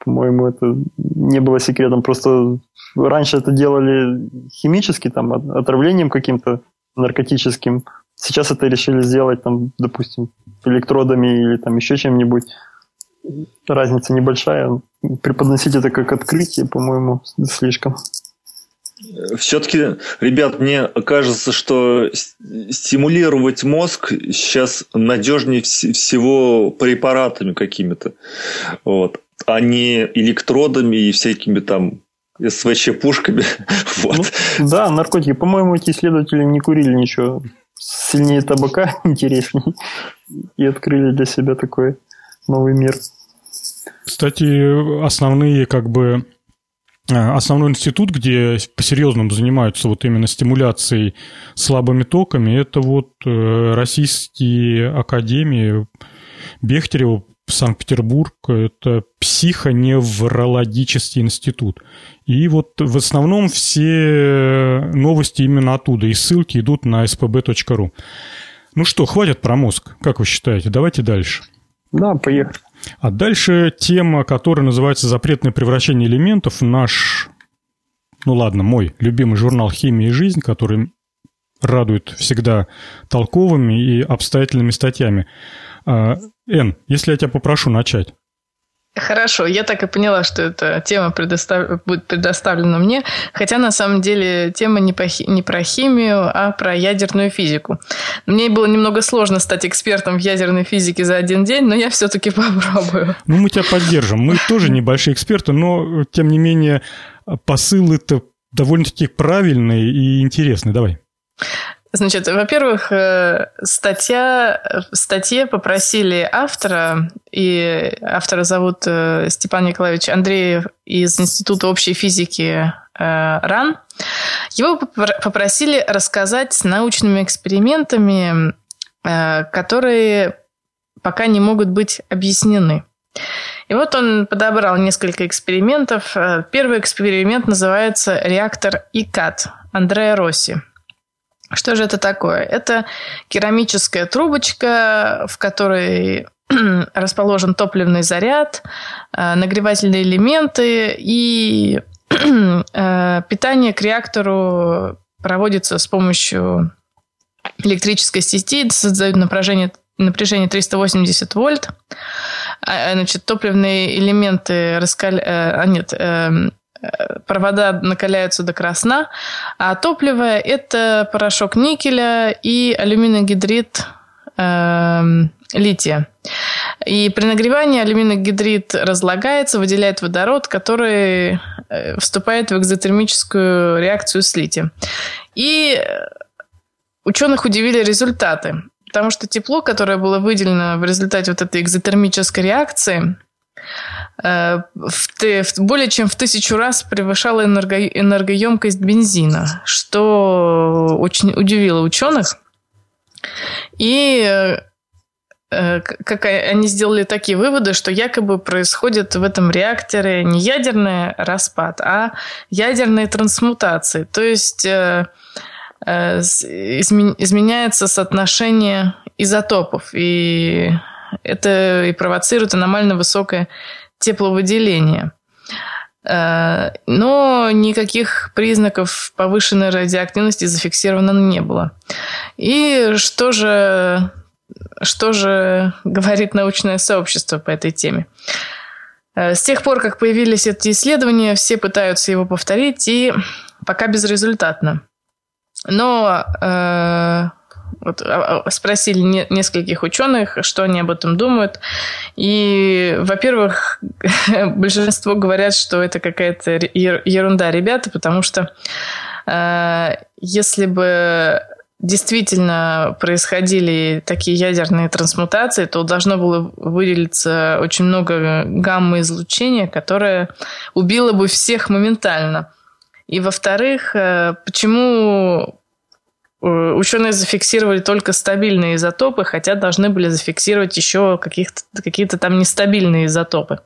По-моему, это не было секретом. Просто раньше это делали химически, там, отравлением каким-то наркотическим. Сейчас это решили сделать, там, допустим, электродами или там еще чем-нибудь. Разница небольшая. Преподносить это как открытие, по-моему, слишком. Все-таки, ребят, мне кажется, что стимулировать мозг сейчас надежнее всего препаратами какими-то. Вот а не электродами и всякими там СВЧ-пушками. вот. Ну, да, наркотики. По-моему, эти исследователи не курили ничего сильнее табака, интереснее. И открыли для себя такой новый мир. Кстати, основные как бы э, основной институт, где по-серьезному занимаются вот именно стимуляцией слабыми токами, это вот э, российские академии Бехтерева Санкт-Петербург, это психоневрологический институт. И вот в основном все новости именно оттуда, и ссылки идут на spb.ru. Ну что, хватит про мозг, как вы считаете? Давайте дальше. Да, поехали. А дальше тема, которая называется «Запретное превращение элементов». Наш, ну ладно, мой любимый журнал «Химия и жизнь», который радует всегда толковыми и обстоятельными статьями. Эн, если я тебя попрошу начать. Хорошо, я так и поняла, что эта тема предостав... будет предоставлена мне, хотя на самом деле тема не, по... не про химию, а про ядерную физику. Мне было немного сложно стать экспертом в ядерной физике за один день, но я все-таки попробую. Ну, мы тебя поддержим. Мы тоже небольшие эксперты, но, тем не менее, посыл это довольно-таки правильный и интересный. Давай. Значит, во-первых, э, статья, в статье попросили автора, и автора зовут э, Степан Николаевич Андреев из Института общей физики э, РАН. Его попросили рассказать с научными экспериментами, которые пока не могут быть объяснены. И вот он подобрал несколько экспериментов. Первый эксперимент называется реактор ИКАТ Андреа Росси – Что же это такое? Это керамическая трубочка, в которой расположен топливный заряд, э, нагревательные элементы и э, питание к реактору проводится с помощью электрической сети, создают напряжение, напряжение 380 вольт. А, значит, топливные элементы раскаля... А, нет, эм, провода накаляются до красна, а топливо – это порошок никеля и алюминий гидрид э, лития. И при нагревании алюминий гидрид разлагается, выделяет водород, который э, вступает в экзотермическую реакцию с литием. И ученых удивили результаты, потому что тепло, которое было выделено в результате вот этой экзотермической реакции – в, в, более чем в тысячу раз превышала энерго, энергоемкость бензина, что очень удивило ученых. И э, как они сделали такие выводы, что якобы происходит в этом реакторе не ядерный распад, а ядерные трансмутации. То есть э, изменяется соотношение изотопов. И это и провоцирует аномально высокое тепловыделение. Э, но никаких признаков повышенной радиоактивности зафиксировано не было. И что же, что же говорит научное сообщество по этой теме? Э, с тех пор, как появились эти исследования, все пытаются его повторить, и пока безрезультатно. Но э, вот, а, а, спросили не, нескольких ученых, что они об этом думают. И, во-первых, большинство говорят, что это какая-то ерунда, ребята, потому что э, если бы действительно происходили такие ядерные трансмутации, то должно было выделиться очень много гамма-излучения, которое убило бы всех моментально. И, во-вторых, э, почему ученые зафиксировали только стабильные изотопы, хотя должны были зафиксировать еще какие-то там нестабильные изотопы.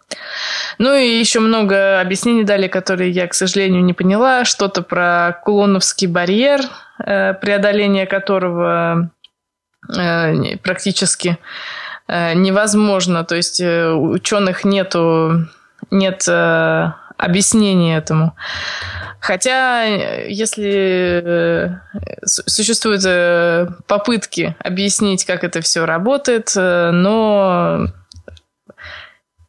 Ну и еще много объяснений дали, которые я, к сожалению, не поняла. Что-то про Кулоновский барьер, э, преодоление которого э, практически невозможно. То есть ученых нету, нет объяснения этому. Хотя, если э, существуют э, попытки объяснить, как это все работает, э, но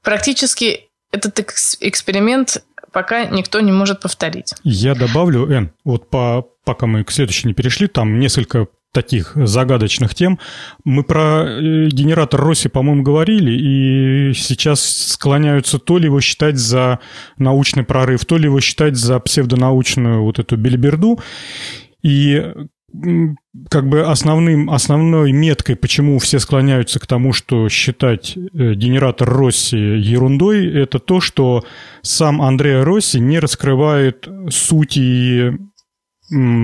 практически этот эксперимент пока никто не может повторить. Я добавлю, Эн, вот по, пока мы к следующей не перешли, там несколько таких загадочных тем. Мы про э, генератор Росси, по-моему, говорили, и сейчас склоняются то ли его считать за научный прорыв, то ли его считать за псевдонаучную вот эту бельберду. И как бы основным, основной меткой, почему все склоняются к тому, что считать э, генератор Росси ерундой, это то, что сам Андреа Росси не раскрывает сути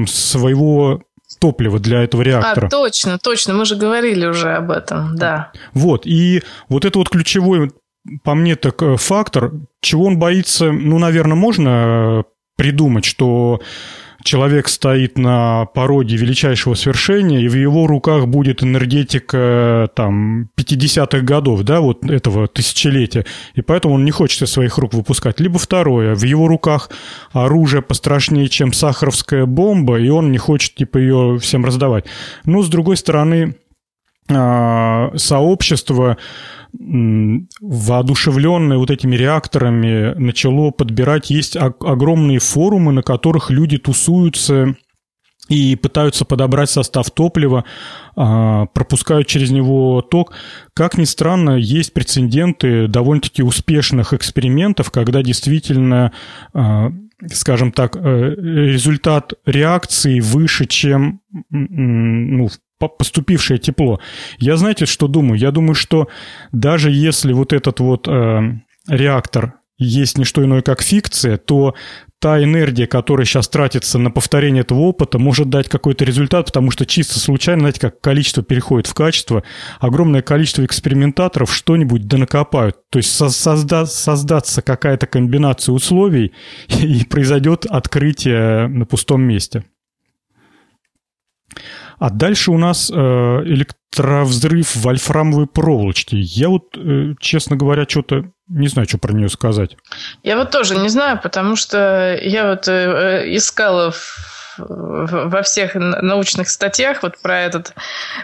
своего топлива для этого реактора. А, точно, точно, мы же говорили уже об этом, да. Вот, и вот это вот ключевой, по мне, так э, фактор, чего он боится, ну, наверное, можно э, придумать, что человек стоит на пороге величайшего свершения, и в его руках будет энергетика там 50-х годов, да, вот этого тысячелетия, и поэтому он не хочет из своих рук выпускать. Либо второе, в его руках оружие пострашнее, чем сахаровская бомба, и он не хочет, типа, ее всем раздавать. Но, с другой стороны, сообщество воодушевленное вот этими реакторами начало подбирать. Есть огромные форумы, на которых люди тусуются и пытаются подобрать состав топлива, а, пропускают через него ток. Как ни странно, есть прецеденты довольно-таки успешных экспериментов, когда действительно, а, скажем так, э, результат реакции выше, чем ну, поступившее тепло. Я знаете, что думаю? Я думаю, что даже если вот этот вот э, реактор есть не что иное, как фикция, то та энергия, которая сейчас тратится на повторение этого опыта, может дать какой-то результат, потому что чисто случайно, знаете, как количество переходит в качество, огромное количество экспериментаторов что-нибудь донакопают. То есть созда создаться какая-то комбинация условий, и произойдет открытие на пустом месте. А дальше у нас э, электровзрыв вольфрамовой проволочки. Я вот, э, честно говоря, что-то не знаю, что про нее сказать. Я вот тоже не знаю, потому что я вот э, искала в во всех научных статьях вот про этот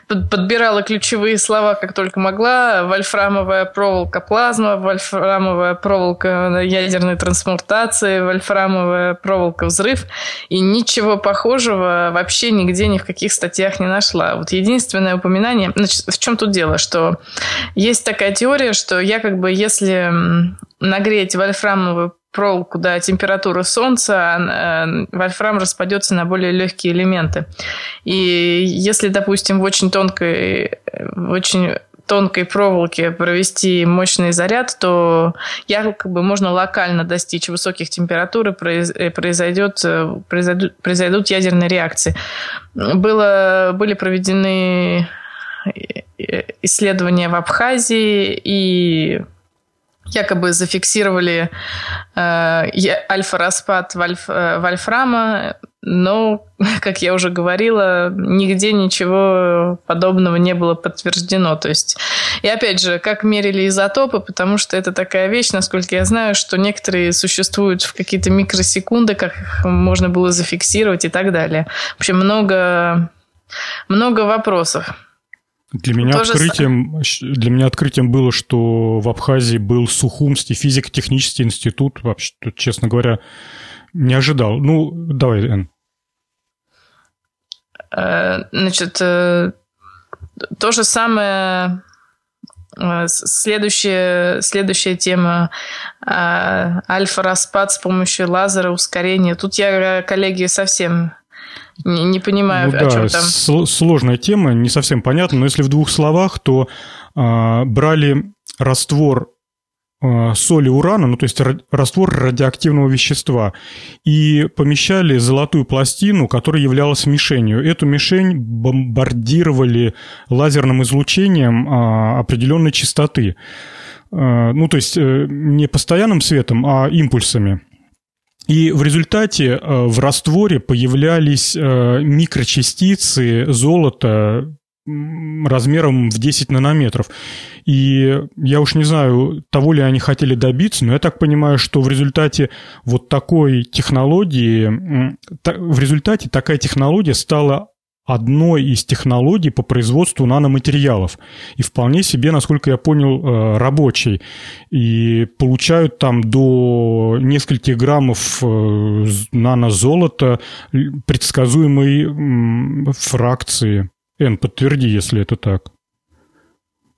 подбирала ключевые слова, как только могла. Вольфрамовая проволока плазма, вольфрамовая проволока ядерной трансмутации, вольфрамовая проволока взрыв. И ничего похожего вообще нигде ни в каких статьях не нашла. Вот единственное упоминание... Значит, в чем тут дело? Что есть такая теория, что я как бы, если нагреть вольфрамовую проволоку до температуры Солнца, э, вольфрам распадется на более легкие элементы. И если, допустим, в очень тонкой, в очень тонкой проволоке провести мощный заряд, то якобы можно локально достичь высоких температур и э, произойдет, э, произойдут, произойдут ядерные реакции. Было, были проведены исследования в Абхазии и якобы зафиксировали э, альфа-распад вольф, э, вольфрама, но, как я уже говорила, нигде ничего подобного не было подтверждено. То есть, и опять же, как мерили изотопы, потому что это такая вещь, насколько я знаю, что некоторые существуют в какие-то микросекунды, как их можно было зафиксировать и так далее. В общем, много, много вопросов. Для меня, Тоже открытием, для меня открытием было, что в Абхазии был Сухумский физико-технический институт. Вообще, честно говоря, не ожидал. Ну, давай, Эн. Э, значит, э, то же самое э, Следующая, следующая тема альфа-распад с помощью лазера ускорения. Тут я, коллеги, совсем не, не понимаю, ну, о да, чем там. Сложная тема, не совсем понятно, но если в двух словах, то э, брали раствор э, соли урана, ну то есть раствор радиоактивного вещества, и помещали золотую пластину, которая являлась мишенью. Эту мишень бомбардировали лазерным излучением э, определенной частоты. Ну то есть э, не постоянным светом, а импульсами. И в результате э, в растворе появлялись э, микрочастицы золота размером в 10 нанометров. И я уж не знаю, того ли они хотели добиться, но я так понимаю, что в результате вот такой технологии, в результате такая технология стала одной из технологий по производству наноматериалов. И вполне себе, насколько я понял, э, рабочий. И получают там до нескольких граммов э, нанозолота предсказуемой фракции. Н, подтверди, если это так.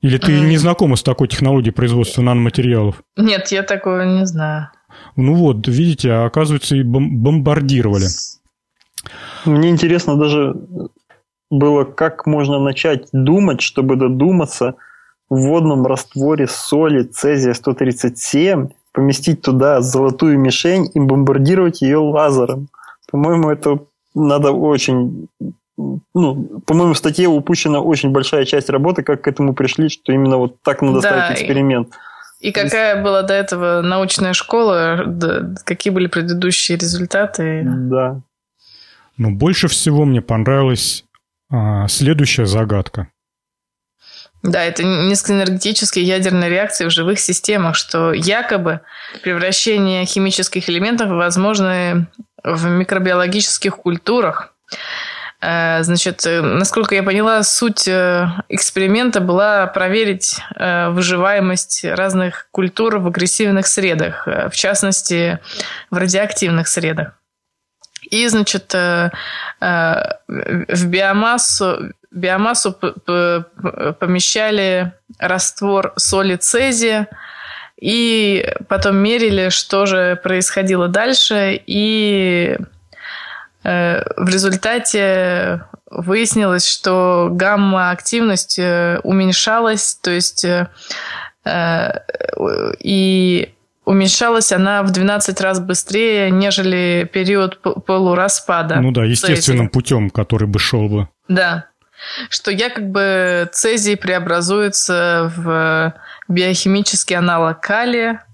Или ты не знакома с такой технологией производства наноматериалов? Нет, я такого не знаю. Ну вот, видите, оказывается, и бомбардировали. Мне интересно даже было, как можно начать думать, чтобы додуматься в водном растворе соли цезия-137, поместить туда золотую мишень и бомбардировать ее лазером. По-моему, это надо очень... Ну, по-моему, в статье упущена очень большая часть работы, как к этому пришли, что именно вот так надо да, ставить эксперимент. И, и какая была до этого научная школа, да, какие были предыдущие результаты. Да. Но больше всего мне понравилось а, следующая загадка. Да, это низкоэнергетические ядерные реакции в живых системах, что якобы превращение химических элементов возможно в микробиологических культурах. Э, значит, э, насколько я поняла, суть э, эксперимента была проверить выживаемость разных культур в агрессивных средах, в частности, в радиоактивных средах. И, значит, э, э, в биомассу, биомассу помещали раствор соли цезия, и потом мерили, что же происходило дальше, и э, в результате выяснилось, что гамма-активность уменьшалась, то есть и уменьшалась она в 12 раз быстрее, нежели период полураспада. Ну да, естественным цезия. путем, который бы шел бы. Да. Что якобы цезий преобразуется в биохимический аналог калия.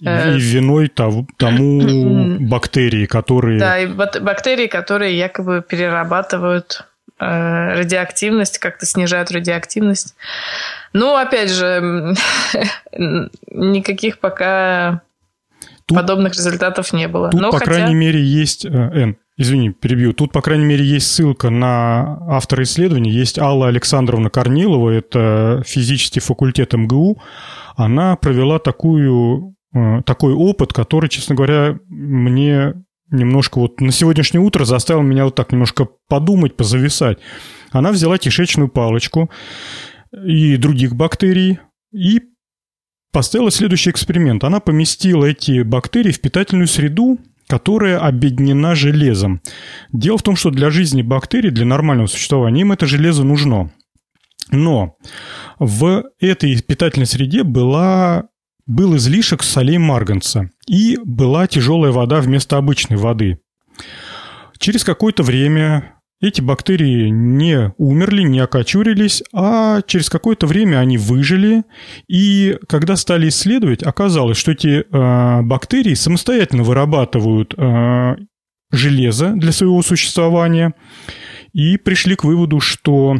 И э, виной тому, тому бактерии, которые... Да, и бактерии, которые якобы перерабатывают радиоактивность, как-то снижают радиоактивность. Ну, опять же, никаких пока тут, подобных результатов не было. Тут, Но по хотя... крайней мере, есть... Н, извини, перебью. Тут, по крайней мере, есть ссылка на автора исследования. Есть Алла Александровна Корнилова, это физический факультет МГУ. Она провела такую, такой опыт, который, честно говоря, мне немножко вот на сегодняшнее утро заставил меня вот так немножко подумать, позависать. Она взяла кишечную палочку и других бактерий и поставила следующий эксперимент. Она поместила эти бактерии в питательную среду, которая объединена железом. Дело в том, что для жизни бактерий, для нормального существования, им это железо нужно. Но в этой питательной среде была был излишек солей марганца и была тяжелая вода вместо обычной воды. Через какое-то время эти бактерии не умерли, не окочурились, а через какое-то время они выжили. И когда стали исследовать, оказалось, что эти э, бактерии самостоятельно вырабатывают э, железо для своего существования и пришли к выводу, что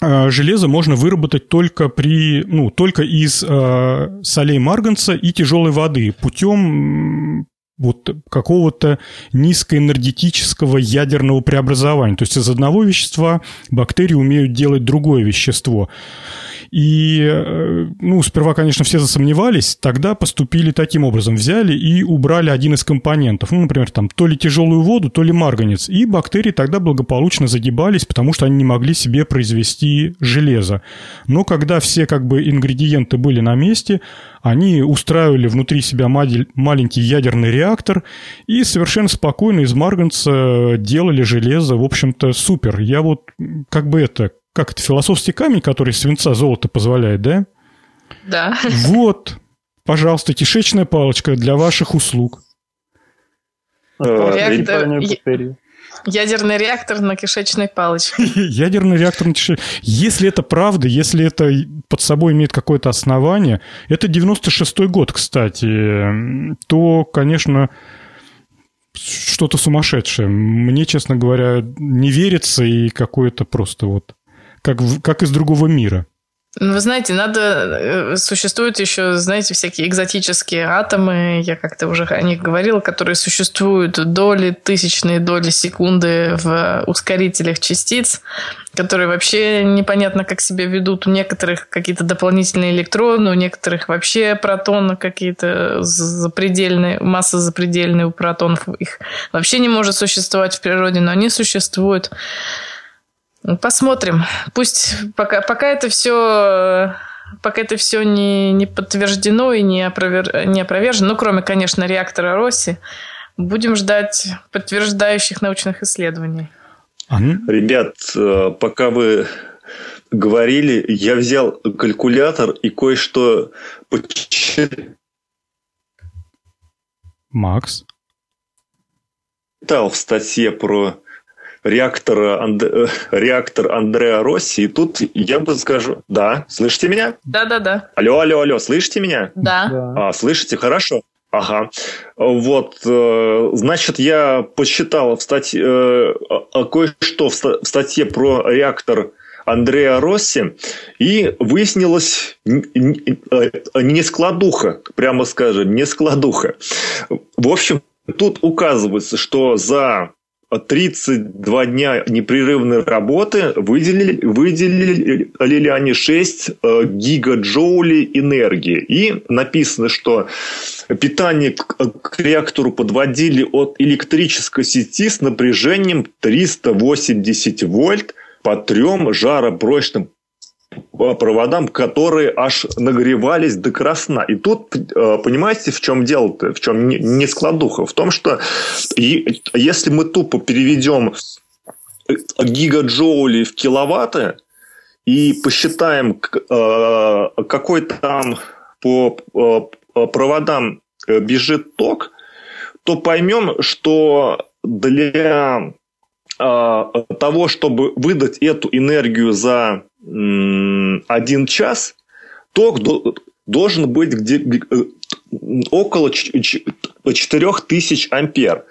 железо можно выработать только при, ну, только из э, солей марганца и тяжелой воды путем вот какого-то низкоэнергетического ядерного преобразования. То есть из одного вещества бактерии умеют делать другое вещество. И, э, ну, сперва, конечно, все засомневались, тогда поступили таким образом. Взяли и убрали один из компонентов. Ну, например, там то ли тяжелую воду, то ли марганец. И бактерии тогда благополучно загибались, потому что они не могли себе произвести железо. Но когда все как бы ингредиенты были на месте, они устраивали внутри себя маленький ядерный реактор и совершенно спокойно из марганца делали железо. В общем-то, супер. Я вот как бы это, как это, философский камень, который свинца золото позволяет, да? Да. Вот, пожалуйста, кишечная палочка для ваших услуг. Реактор... Ядерный реактор на кишечной палочке. Ядерный реактор на кишечной... Если это правда, если это под собой имеет какое-то основание, это 96-й год, кстати, то, конечно, что-то сумасшедшее. Мне, честно говоря, не верится и какое-то просто вот как, как из другого мира. Ну, вы знаете, надо... Э, существуют еще, знаете, всякие экзотические атомы, я как-то уже о них говорила, которые существуют доли, тысячные доли секунды в ускорителях частиц, которые вообще непонятно, как себя ведут. У некоторых какие-то дополнительные электроны, у некоторых вообще протоны какие-то запредельные, масса запредельная у протонов. Их вообще не может существовать в природе, но они существуют. Посмотрим. Пусть пока, пока это все пока это все не, не подтверждено и не, опровер, не опровержено, ну, кроме, конечно, реактора Росси, будем ждать подтверждающих научных исследований. Ребят, э, пока вы говорили, я взял калькулятор и кое-что Макс? Читал в статье про реактора, Анд... Э, реактор Андреа Росси. И тут я бы скажу... Да, слышите меня? Да-да-да. Алло, алло, алло, слышите меня? Да. А, слышите? Хорошо. Ага. Вот, э, значит, я посчитал в статье, э, кое-что в статье про реактор Андреа Росси, и выяснилось не складуха, прямо скажем, не складуха. В общем, тут указывается, что за 32 дня непрерывной работы выделили, выделили они 6 э, гигаджоулей энергии. И написано, что питание к реактору подводили от электрической сети с напряжением 380 вольт по трем жаропрочным проводам, которые аж нагревались до красна. И тут, э, понимаете, в чем дело-то, в чем не складуха? В том, что если мы тупо переведем гигаджоули в киловатты и посчитаем, э, какой там по э, проводам бежит ток, то поймем, что для того, чтобы выдать эту энергию за один час, ток должен быть где, э, около 4000 ампер.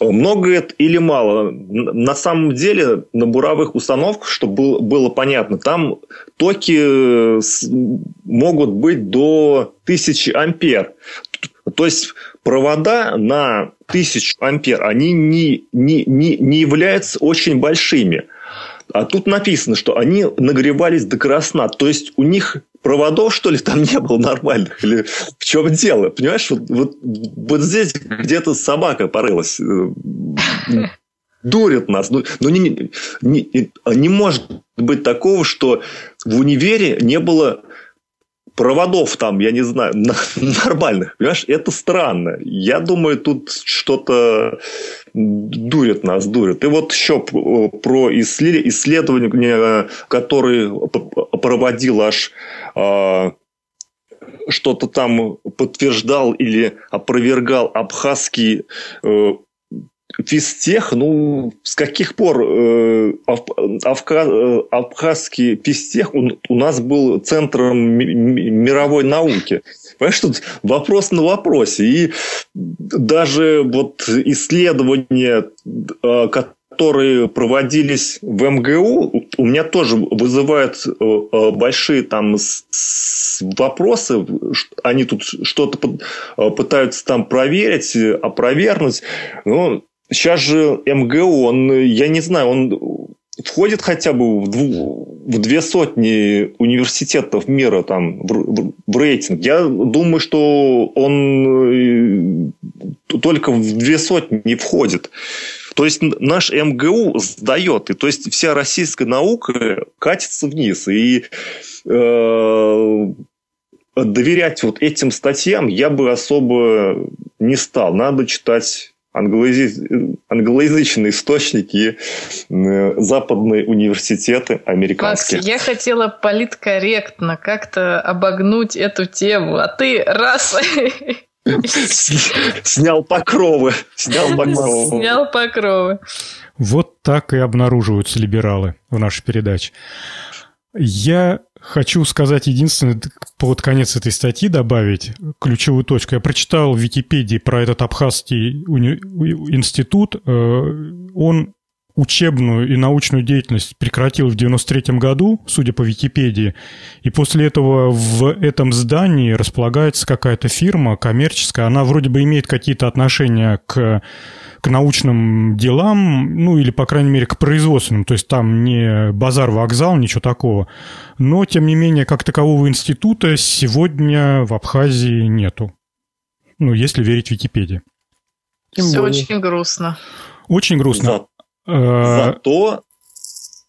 много это или мало? На самом деле на буровых установках, чтобы было понятно, там токи э, могут быть до 1000 ампер. То есть провода на 1000 ампер, они не, не, не, не являются очень большими. А тут написано, что они нагревались до красна. То есть у них проводов, что ли, там не было нормальных? Или в чем дело? Понимаешь, вот, вот, вот здесь где-то собака порылась. Дурят нас. Ну, ну не, не, не может быть такого, что в универе не было проводов там, я не знаю, нормальных. Понимаешь, это странно. Я думаю, тут что-то дурит нас, дурит. И вот еще про исследование, которое проводил аж а, что-то там подтверждал или опровергал абхазский э, физтех, ну, с каких пор э, Авка, э, абхазский физтех у, у нас был центром мировой науки? Понимаешь, тут вопрос на вопросе. И даже вот исследования, э, которые проводились в МГУ, у меня тоже вызывают э, э, большие там вопросы. Они тут что-то пытаются там проверить, опровергнуть. Но Сейчас же МГУ, он, я не знаю, он входит хотя бы в, дву, в две сотни университетов мира там, в, в рейтинг. Я думаю, что он э, только в две сотни не входит. То есть наш МГУ сдает, и то есть вся российская наука катится вниз. И э, доверять вот этим статьям я бы особо не стал. Надо читать англоязычные источники, западные университеты американские. Макс, я хотела политкорректно как-то обогнуть эту тему, а ты раз... Снял покровы. Снял покровы. Снял покровы. Вот так и обнаруживаются либералы в нашей передаче. Я Хочу сказать единственное, под конец этой статьи добавить ключевую точку. Я прочитал в Википедии про этот Абхазский уни... институт. Э, он учебную и научную деятельность прекратил в 93 году, судя по Википедии, и после этого в этом здании располагается какая-то фирма коммерческая, она вроде бы имеет какие-то отношения к к научным делам, ну или, по крайней мере, к производственным. То есть там не базар-вокзал, ничего такого. Но, тем не менее, как такового института сегодня в Абхазии нету. Ну, если верить Википедии. Все очень грустно. Очень грустно. За... Э, зато,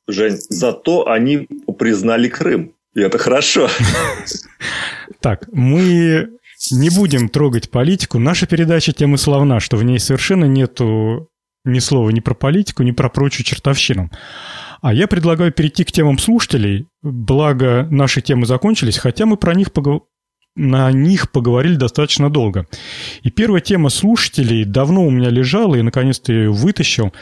Жень, зато они признали Крым. И это хорошо. Так, мы не будем трогать политику. Наша передача тем и славна, что в ней совершенно нету ни слова ни про политику, ни про прочую чертовщину. А я предлагаю перейти к темам слушателей, благо наши темы закончились, хотя мы про них поговорим на них поговорили достаточно долго. И первая тема слушателей давно у меня лежала, и наконец-то я ее вытащил.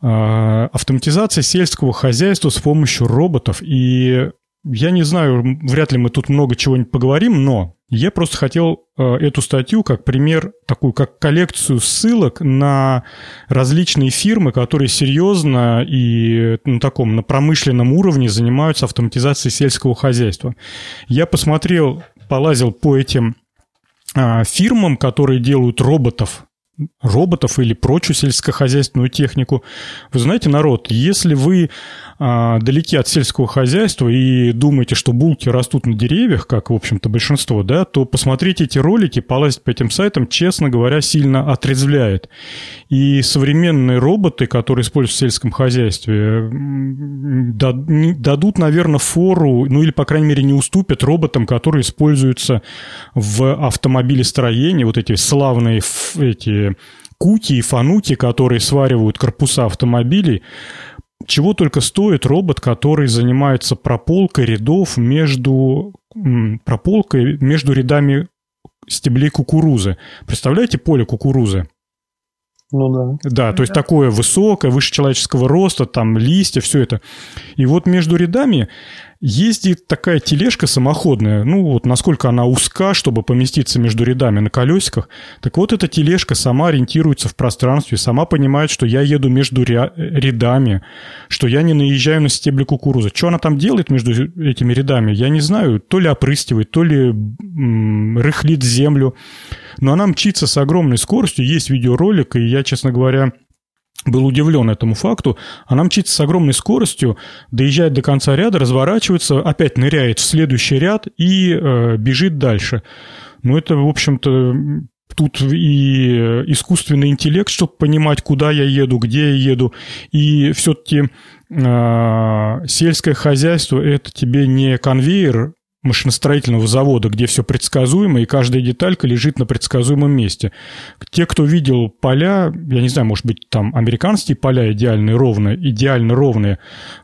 А, автоматизация сельского хозяйства с помощью роботов. И я не знаю, вряд ли мы тут много чего-нибудь поговорим, но я просто хотел э, эту статью как пример, такую как коллекцию ссылок на различные фирмы, которые серьезно и на таком на промышленном уровне занимаются автоматизацией сельского хозяйства. Я посмотрел, полазил по этим а, фирмам, которые делают роботов роботов или прочую сельскохозяйственную технику. Вы знаете, народ, если вы далеки от сельского хозяйства и думаете, что булки растут на деревьях, как, в общем-то, большинство, да, то посмотрите эти ролики, полазить по этим сайтам, честно говоря, сильно отрезвляет. И современные роботы, которые используются в сельском хозяйстве, дадут, наверное, фору, ну или, по крайней мере, не уступят роботам, которые используются в автомобилестроении, вот эти славные эти куки и фануки, которые сваривают корпуса автомобилей, чего только стоит робот, который занимается прополкой рядов между прополкой между рядами стеблей кукурузы. Представляете поле кукурузы? Ну да. Да, то есть такое высокое, выше человеческого роста, там листья, все это. И вот между рядами Ездит такая тележка самоходная, ну вот насколько она узка, чтобы поместиться между рядами на колесиках. Так вот эта тележка сама ориентируется в пространстве, сама понимает, что я еду между рядами, что я не наезжаю на стебли кукурузы. Что она там делает между этими рядами, я не знаю. То ли опрыскивает, то ли рыхлит землю. Но она мчится с огромной скоростью. Есть видеоролик, и я, честно говоря, был удивлен этому факту. Она мчится с огромной скоростью, доезжает до конца ряда, разворачивается, опять ныряет в следующий ряд и э, бежит дальше. Ну, это, в общем-то, тут и искусственный интеллект, чтобы понимать, куда я еду, где я еду. И все-таки э, сельское хозяйство – это тебе не конвейер машиностроительного завода, где все предсказуемо, и каждая деталька лежит на предсказуемом месте. Те, кто видел поля, я не знаю, может быть, там американские поля идеально ровные, идеально ровные,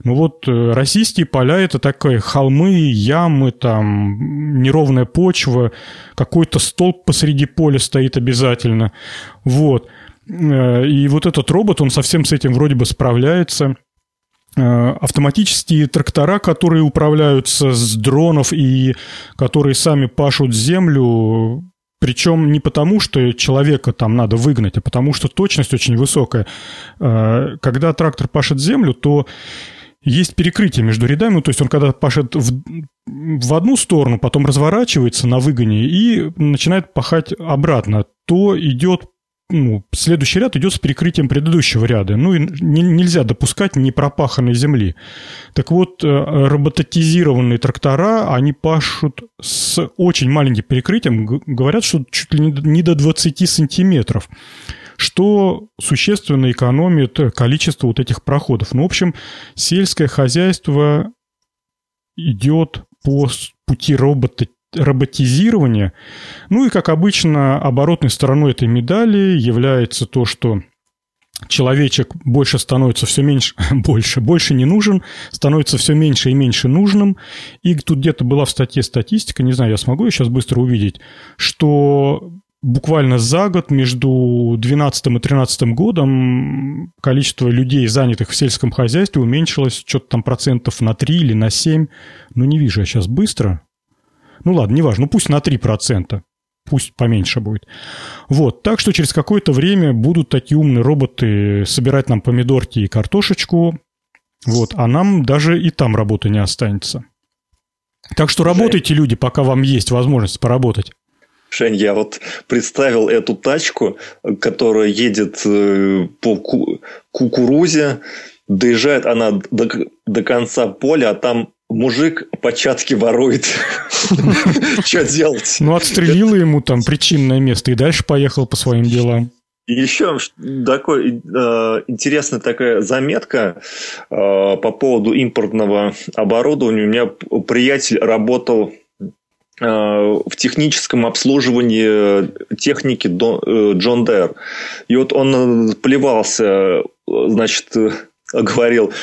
но вот э, российские поля – это такие холмы, ямы, там неровная почва, какой-то столб посреди поля стоит обязательно. Вот. Э, и вот этот робот, он совсем с этим вроде бы справляется – автоматические трактора, которые управляются с дронов и которые сами пашут землю, причем не потому, что человека там надо выгнать, а потому что точность очень высокая. Э, когда трактор пашет землю, то есть перекрытие между рядами, то есть он когда пашет в, в одну сторону, потом разворачивается на выгоне и начинает пахать обратно, то идет ну, следующий ряд идет с перекрытием предыдущего ряда. Ну, и не, нельзя допускать непропаханной земли. Так вот, э, роботизированные трактора, они пашут с очень маленьким перекрытием. Говорят, что чуть ли не до 20 сантиметров что существенно экономит количество вот этих проходов. Ну, в общем, сельское хозяйство идет по пути робота роботизирования. Ну и, как обычно, оборотной стороной этой медали является то, что человечек больше становится все меньше, больше, больше не нужен, становится все меньше и меньше нужным. И тут где-то была в статье статистика, не знаю, я смогу ее сейчас быстро увидеть, что буквально за год между 2012 и 2013 годом количество людей, занятых в сельском хозяйстве, уменьшилось что-то там процентов на 3 или на 7. Ну, не вижу я сейчас быстро. Ну ладно, неважно, ну пусть на 3%. Пусть поменьше будет. Вот, так что через какое-то время будут такие умные роботы собирать нам помидорки и картошечку. Вот, а нам даже и там работы не останется. Так что работайте, люди, пока вам есть возможность поработать. Жень, я вот представил эту тачку, которая едет э, по кукурузе, доезжает она до, до конца поля, а там мужик початки ворует. Что делать? Ну, отстрелила ему там причинное место и дальше поехал по своим делам. И еще такой э, интересная такая заметка э, по поводу импортного оборудования. У меня приятель работал э, в техническом обслуживании техники э, Джон Дэр. И вот он плевался, значит, говорил,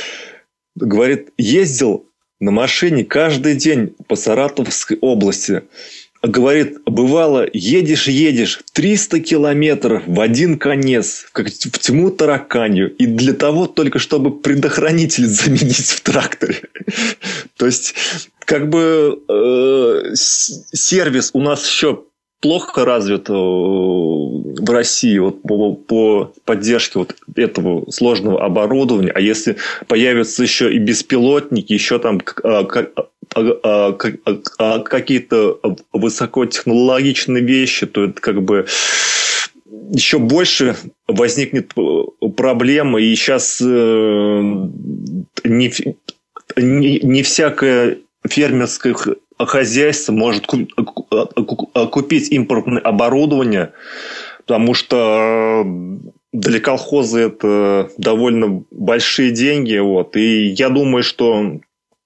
говорит, ездил на машине каждый день по Саратовской области. Говорит, бывало, едешь-едешь 300 километров в один конец, как в тьму тараканью, и для того только, чтобы предохранитель заменить в тракторе. То есть, как бы э, сервис у нас еще плохо развит э, в России вот по, по поддержке вот этого сложного оборудования, а если появятся еще и беспилотники, еще там а, а, а, какие-то высокотехнологичные вещи, то это как бы еще больше возникнет проблема, и сейчас э, не, не, не всякое фермерское хозяйство может купить импортное оборудование, потому что э, для колхоза это довольно большие деньги. Вот. И я думаю, что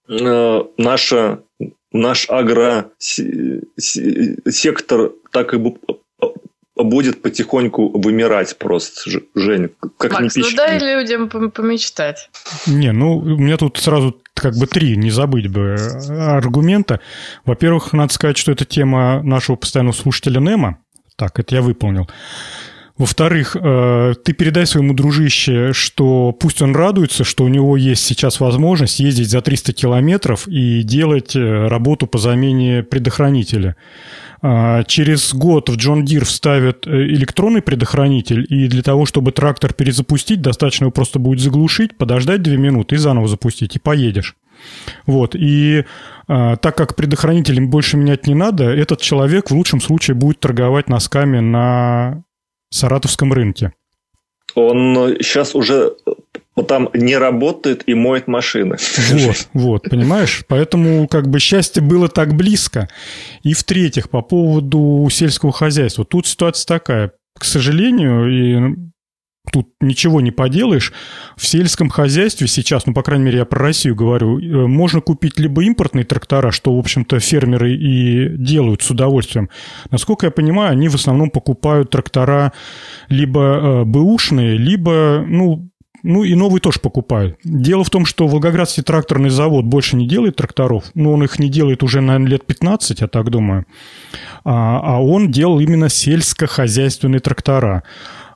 э, наша, наш агросектор так и будет потихоньку вымирать просто, Жень, как Макс, не ну дай людям помечтать. Не, ну, у меня тут сразу как бы три, не забыть бы, аргумента. Во-первых, надо сказать, что это тема нашего постоянного слушателя Нема. Так, это я выполнил. Во-вторых, э, ты передай своему дружище, что пусть он радуется, что у него есть сейчас возможность ездить за 300 километров и делать э, работу по замене предохранителя. А, через год в Джон Дир вставят э, электронный предохранитель, и для того, чтобы трактор перезапустить, достаточно его просто будет заглушить, подождать 2 минуты и заново запустить, и поедешь. Вот, и а, так как предохранителем больше менять не надо, этот человек в лучшем случае будет торговать носками на саратовском рынке. Он сейчас уже там не работает и моет машины. Вот, вот, понимаешь? Поэтому как бы счастье было так близко. И в-третьих, по поводу сельского хозяйства. Тут ситуация такая. К сожалению, и тут ничего не поделаешь. В сельском хозяйстве сейчас, ну, по крайней мере, я про Россию говорю, э, можно купить либо импортные трактора, что, в общем-то, фермеры и делают с удовольствием. Насколько я понимаю, они в основном покупают трактора либо э, бэушные, либо, ну, ну и новые тоже покупают. Дело в том, что Волгоградский тракторный завод больше не делает тракторов, но он их не делает уже, наверное, лет 15, я так думаю. А, а он делал именно сельскохозяйственные трактора.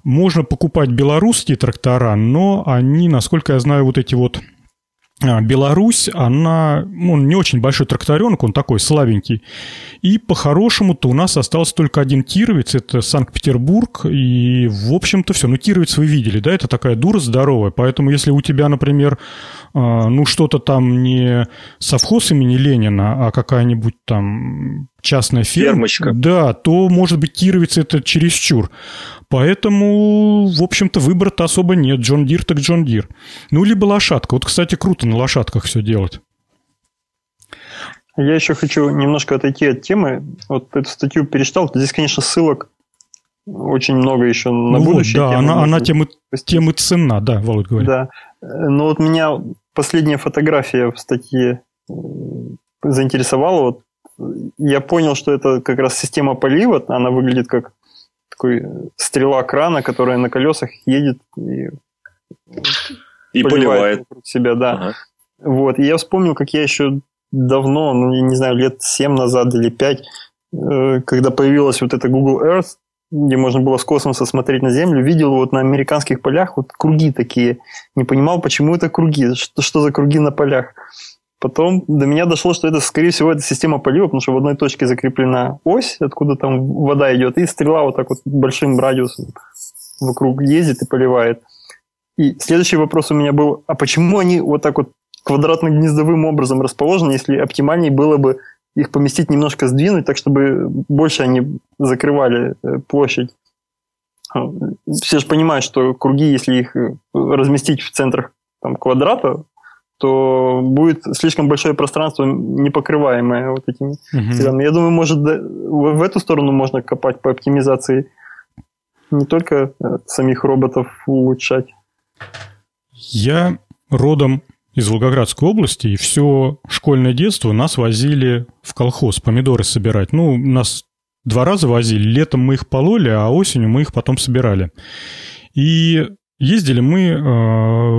Можно покупать белорусские трактора, но они, насколько я знаю, вот эти вот а, Беларусь, она, он не очень большой тракторенок, он такой слабенький. И по-хорошему-то у нас остался только один Кировец, это Санкт-Петербург, и, в общем-то, все. Ну, Кировец вы видели, да, это такая дура здоровая, поэтому если у тебя, например, а, ну, что-то там не совхоз имени Ленина, а какая-нибудь там частная ферма, Фермочка. да, то, может быть, Кировец это чересчур. Поэтому, в общем-то, выбора-то особо нет. Джон Дир так Джон Дир. Ну, либо лошадка. Вот, кстати, круто на лошадках все делать. Я еще хочу немножко отойти от темы. Вот эту статью перечитал. Здесь, конечно, ссылок очень много еще на ну будущее. Вот, да, она, она тем, и, тем и ценна, да, Володь говорит. Да. Но вот меня последняя фотография в статье э, заинтересовала. Вот я понял, что это как раз система полива. Она выглядит как такой стрела крана, которая на колесах едет и, и поливает, поливает. себя, да. Ага. Вот. И я вспомнил, как я еще давно, ну, я не знаю, лет 7 назад или 5, э, когда появилась вот эта Google Earth, где можно было с космоса смотреть на Землю, видел вот на американских полях вот круги такие. Не понимал, почему это круги, что, что за круги на полях. Потом до меня дошло, что это, скорее всего, это система полива, потому что в одной точке закреплена ось, откуда там вода идет, и стрела вот так вот большим радиусом вокруг ездит и поливает. И следующий вопрос у меня был, а почему они вот так вот квадратно-гнездовым образом расположены, если оптимальнее было бы их поместить немножко сдвинуть, так чтобы больше они закрывали э, площадь. А, все же понимают, что круги, если их э, разместить в центрах там, квадрата, то будет слишком большое пространство, непокрываемое вот этими угу. Я думаю, может, в эту сторону можно копать по оптимизации, не только э, самих роботов улучшать. Я родом из Волгоградской области, и все школьное детство нас возили в колхоз помидоры собирать. Ну, нас два раза возили. Летом мы их пололи, а осенью мы их потом собирали. И ездили мы э,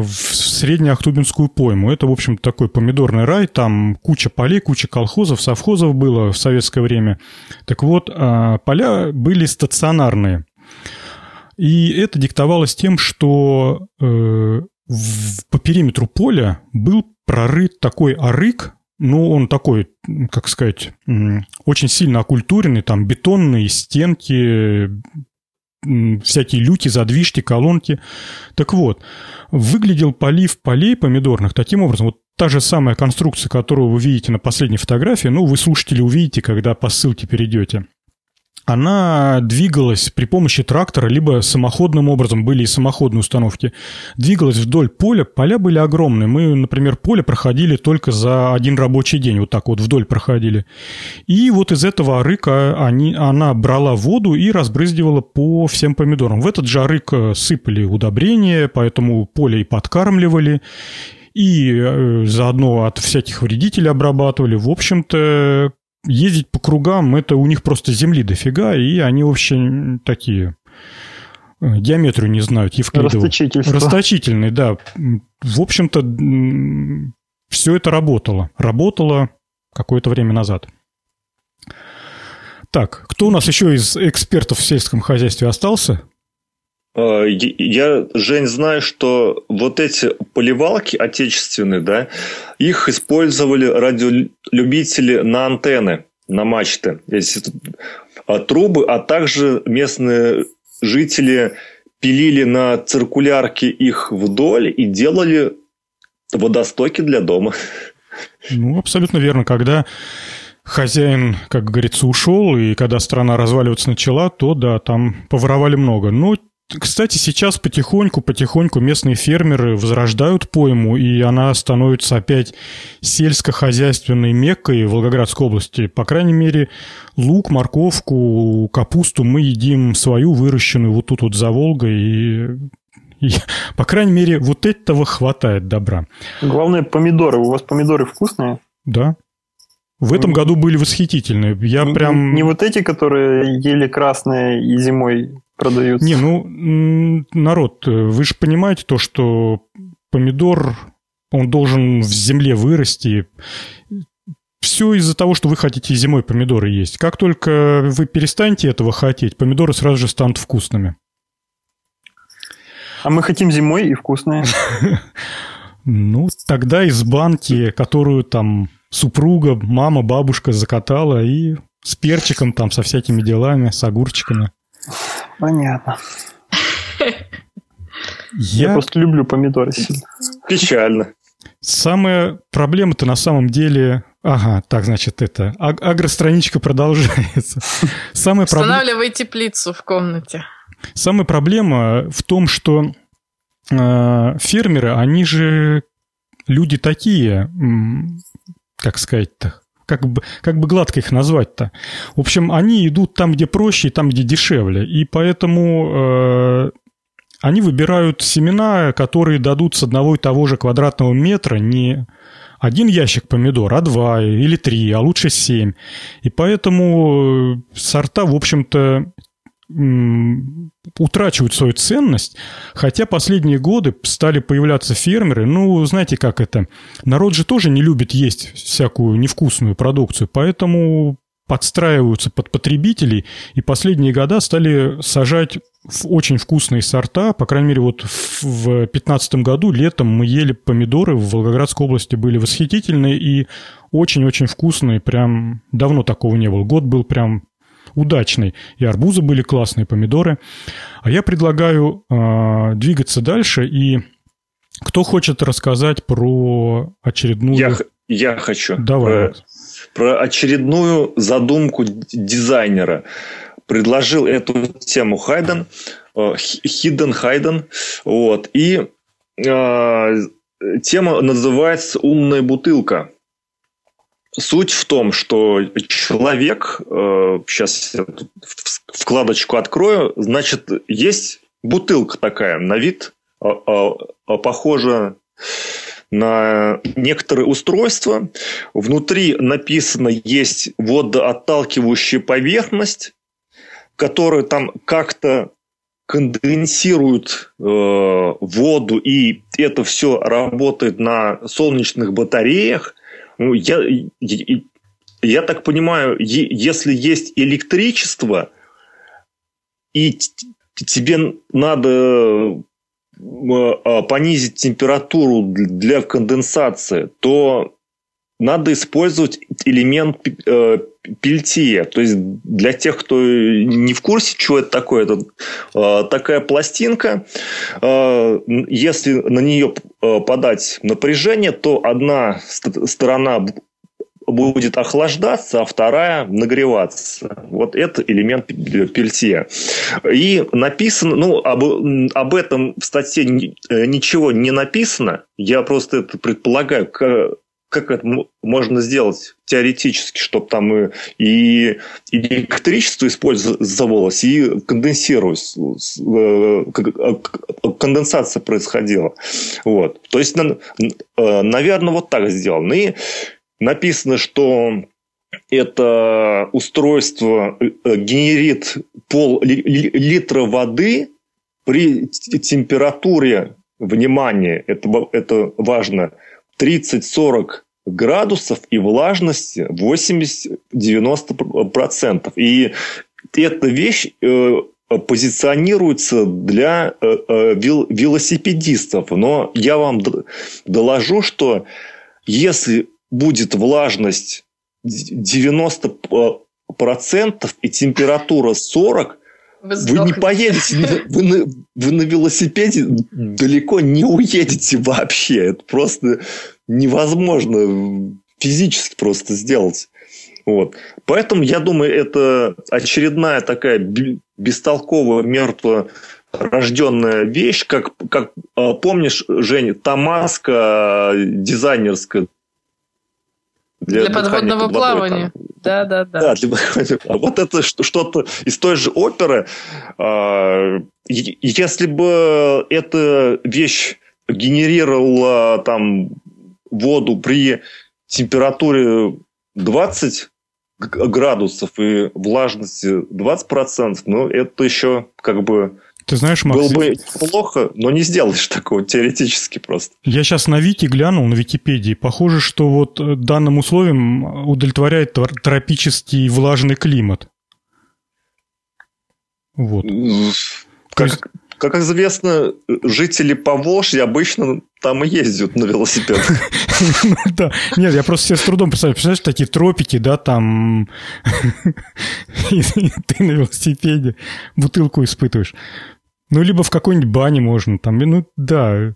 в Среднеахтубинскую пойму. Это, в общем, такой помидорный рай. Там куча полей, куча колхозов, совхозов было в советское время. Так вот, э, поля были стационарные. И это диктовалось тем, что э, по периметру поля был прорыт такой арык, ну, он такой, как сказать, очень сильно окультуренный, там бетонные стенки, всякие люки, задвижки, колонки. Так вот, выглядел полив полей помидорных таким образом, вот та же самая конструкция, которую вы видите на последней фотографии, ну, вы слушатели увидите, когда по ссылке перейдете она двигалась при помощи трактора, либо самоходным образом, были и самоходные установки, двигалась вдоль поля, поля были огромные. Мы, например, поле проходили только за один рабочий день, вот так вот вдоль проходили. И вот из этого арыка они, она брала воду и разбрызгивала по всем помидорам. В этот же арык э, сыпали удобрения, поэтому поле и подкармливали, и э, заодно от всяких вредителей обрабатывали. В общем-то, ездить по кругам, это у них просто земли дофига, и они вообще такие э, геометрию не знают, Евклидову. Расточительные, да. В общем-то, все это работало. Работало какое-то время назад. Так, кто у нас еще из экспертов в сельском хозяйстве остался? Э, я, Жень, знаю, что вот эти поливалки отечественные, да, их использовали радиолюбители на антенны, на мачты. Эти а, трубы, а также местные жители пилили на циркулярке их вдоль и делали водостоки для дома. Ну, абсолютно верно. Когда хозяин, как говорится, ушел, и когда страна разваливаться начала, то да, там поворовали много. Но кстати, сейчас потихоньку-потихоньку местные фермеры возрождают пойму, и она становится опять сельскохозяйственной меккой Волгоградской области. По крайней мере, лук, морковку, капусту мы едим свою, выращенную вот тут вот за Волгой, и и, по крайней мере, вот этого хватает добра. Главное, помидоры. У вас помидоры вкусные? Да. В этом году были восхитительные. Я не, прям... Не вот эти, которые ели красные и зимой продаются. Не, ну, народ, вы же понимаете то, что помидор, он должен в земле вырасти. Все из-за того, что вы хотите зимой помидоры есть. Как только вы перестанете этого хотеть, помидоры сразу же станут вкусными. А мы хотим зимой и вкусные. Ну, тогда из банки, которую там супруга, мама, бабушка закатала, и с перчиком там, со всякими делами, с огурчиками. Понятно. Я, Я просто люблю помидоры сильно. Печально. Самая проблема-то на самом деле... Ага, так, значит, это... А агространичка продолжается. Самая Устанавливай проб... теплицу в комнате. Самая проблема в том, что э, фермеры, они же люди такие, как сказать-то, как бы, как бы гладко их назвать-то. В общем, они идут там, где проще, и там, где дешевле. И поэтому э, они выбирают семена, которые дадут с одного и того же квадратного метра не один ящик помидор, а два или три, а лучше семь. И поэтому э, сорта, в общем-то, утрачивают свою ценность, хотя последние годы стали появляться фермеры, ну, знаете, как это, народ же тоже не любит есть всякую невкусную продукцию, поэтому подстраиваются под потребителей, и последние года стали сажать очень вкусные сорта. По крайней мере, вот в 2015 году летом мы ели помидоры в Волгоградской области, были восхитительные и очень-очень вкусные. Прям давно такого не было. Год был прям удачный. И арбузы были классные, помидоры. А я предлагаю э, двигаться дальше. И кто хочет рассказать про очередную... Я, я хочу. Давай. Про, про очередную задумку дизайнера. Предложил эту тему Хайден, Хидден Хайден. Вот. И э, тема называется «Умная бутылка». Суть в том, что человек, сейчас э, я вкладочку открою, значит, есть бутылка такая на вид, а, а, а, похожа на некоторые устройства. Внутри написано есть водоотталкивающая поверхность, которая там как-то конденсирует э, воду, и это все работает на солнечных батареях – ну, я, я, так понимаю, если есть электричество, и тебе надо а, понизить температуру для конденсации, то надо использовать элемент э, пельтия. То есть для тех, кто не в курсе, что это такое, это э, такая пластинка. Э, если на нее подать напряжение, то одна сторона будет охлаждаться, а вторая нагреваться. Вот это элемент пельтия. И написано, ну, об, об этом в статье ничего не написано. Я просто это предполагаю, как это можно сделать теоретически, чтобы там и, и электричество использовалось, и конденсировалось, э, конденсация происходила. Вот. То есть, э, наверное, вот так сделано. И написано, что это устройство э, генерит пол литра воды при температуре, внимание, это, это важно, 30-40 градусов и влажности 80-90%. И эта вещь э, позиционируется для велосипедистов. Но я вам доложу, что если будет влажность 90% и температура 40, вы, вы не поедете, вы на, вы на велосипеде далеко не уедете вообще. Это просто невозможно физически просто сделать. Вот. Поэтому, я думаю, это очередная такая бестолковая, мертвая рожденная вещь, как, как а, помнишь, Женя, Тамаска дизайнерская для, для подводного плавания. Да, да, да. Да, для... а вот это что-то из той же оперы. А, если бы эта вещь генерировала там воду при температуре 20 градусов и влажности 20%, ну, это еще как бы ты знаешь, Макс... Было бы плохо, но не сделаешь такого теоретически просто. Я сейчас на Вики глянул, на Википедии. Похоже, что вот э, данным условиям удовлетворяет тропический влажный климат. Вот. Как, есть... как известно, жители Поволжья обычно там и ездят на велосипедах. Да. Нет, я просто себе с трудом представляю. Представляешь, такие тропики, да, там... Ты на велосипеде бутылку испытываешь. Ну, либо в какой-нибудь бане можно там. Ну, да.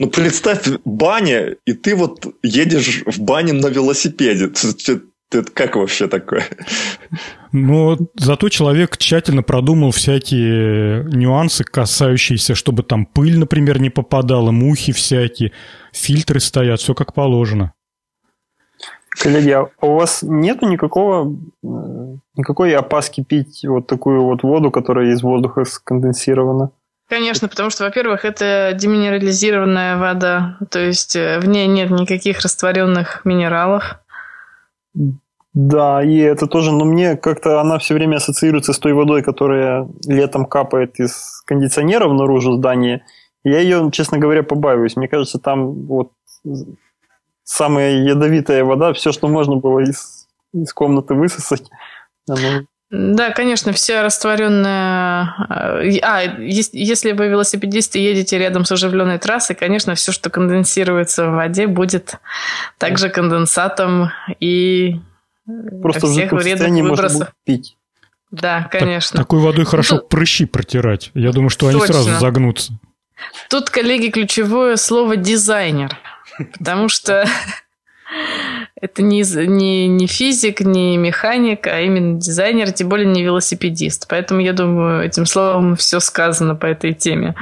Ну, представь, баня, и ты вот едешь в бане на велосипеде. Это как вообще такое? Но зато человек тщательно продумал всякие нюансы, касающиеся, чтобы там пыль, например, не попадала, мухи всякие, фильтры стоят, все как положено. Коллеги, а у вас нету никакого, никакой опаски пить вот такую вот воду, которая из воздуха сконденсирована? Конечно, потому что, во-первых, это деминерализированная вода, то есть э, в ней нет никаких растворенных минералов. Да, и это тоже, но мне как-то она все время ассоциируется с той водой, которая летом капает из кондиционеров наружу здания. Я ее, честно говоря, побаиваюсь. Мне кажется, там вот самая ядовитая вода, все, что можно было из, из комнаты высосать. Оно... Да, конечно, вся растворенная... Э, а, если вы велосипедисты едете рядом с оживленной трассой, конечно, все, что конденсируется в воде, будет также конденсатом и Просто всех в вредных выбросов. пить. Да, конечно. Так, такой водой хорошо ну, прыщи протирать. Я думаю, что точно. они сразу загнутся. Тут, коллеги, ключевое слово «дизайнер». Потому что это не, не, не физик, не механик, а именно дизайнер, тем более не велосипедист. Поэтому я думаю, этим словом все сказано по этой теме.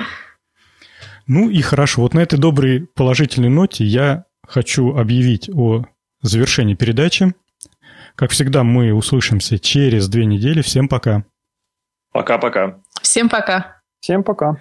Ну и хорошо. Вот на этой доброй положительной ноте я хочу объявить о завершении передачи. Как всегда, мы услышимся через две недели. Всем пока. Пока-пока. Всем пока. Всем пока.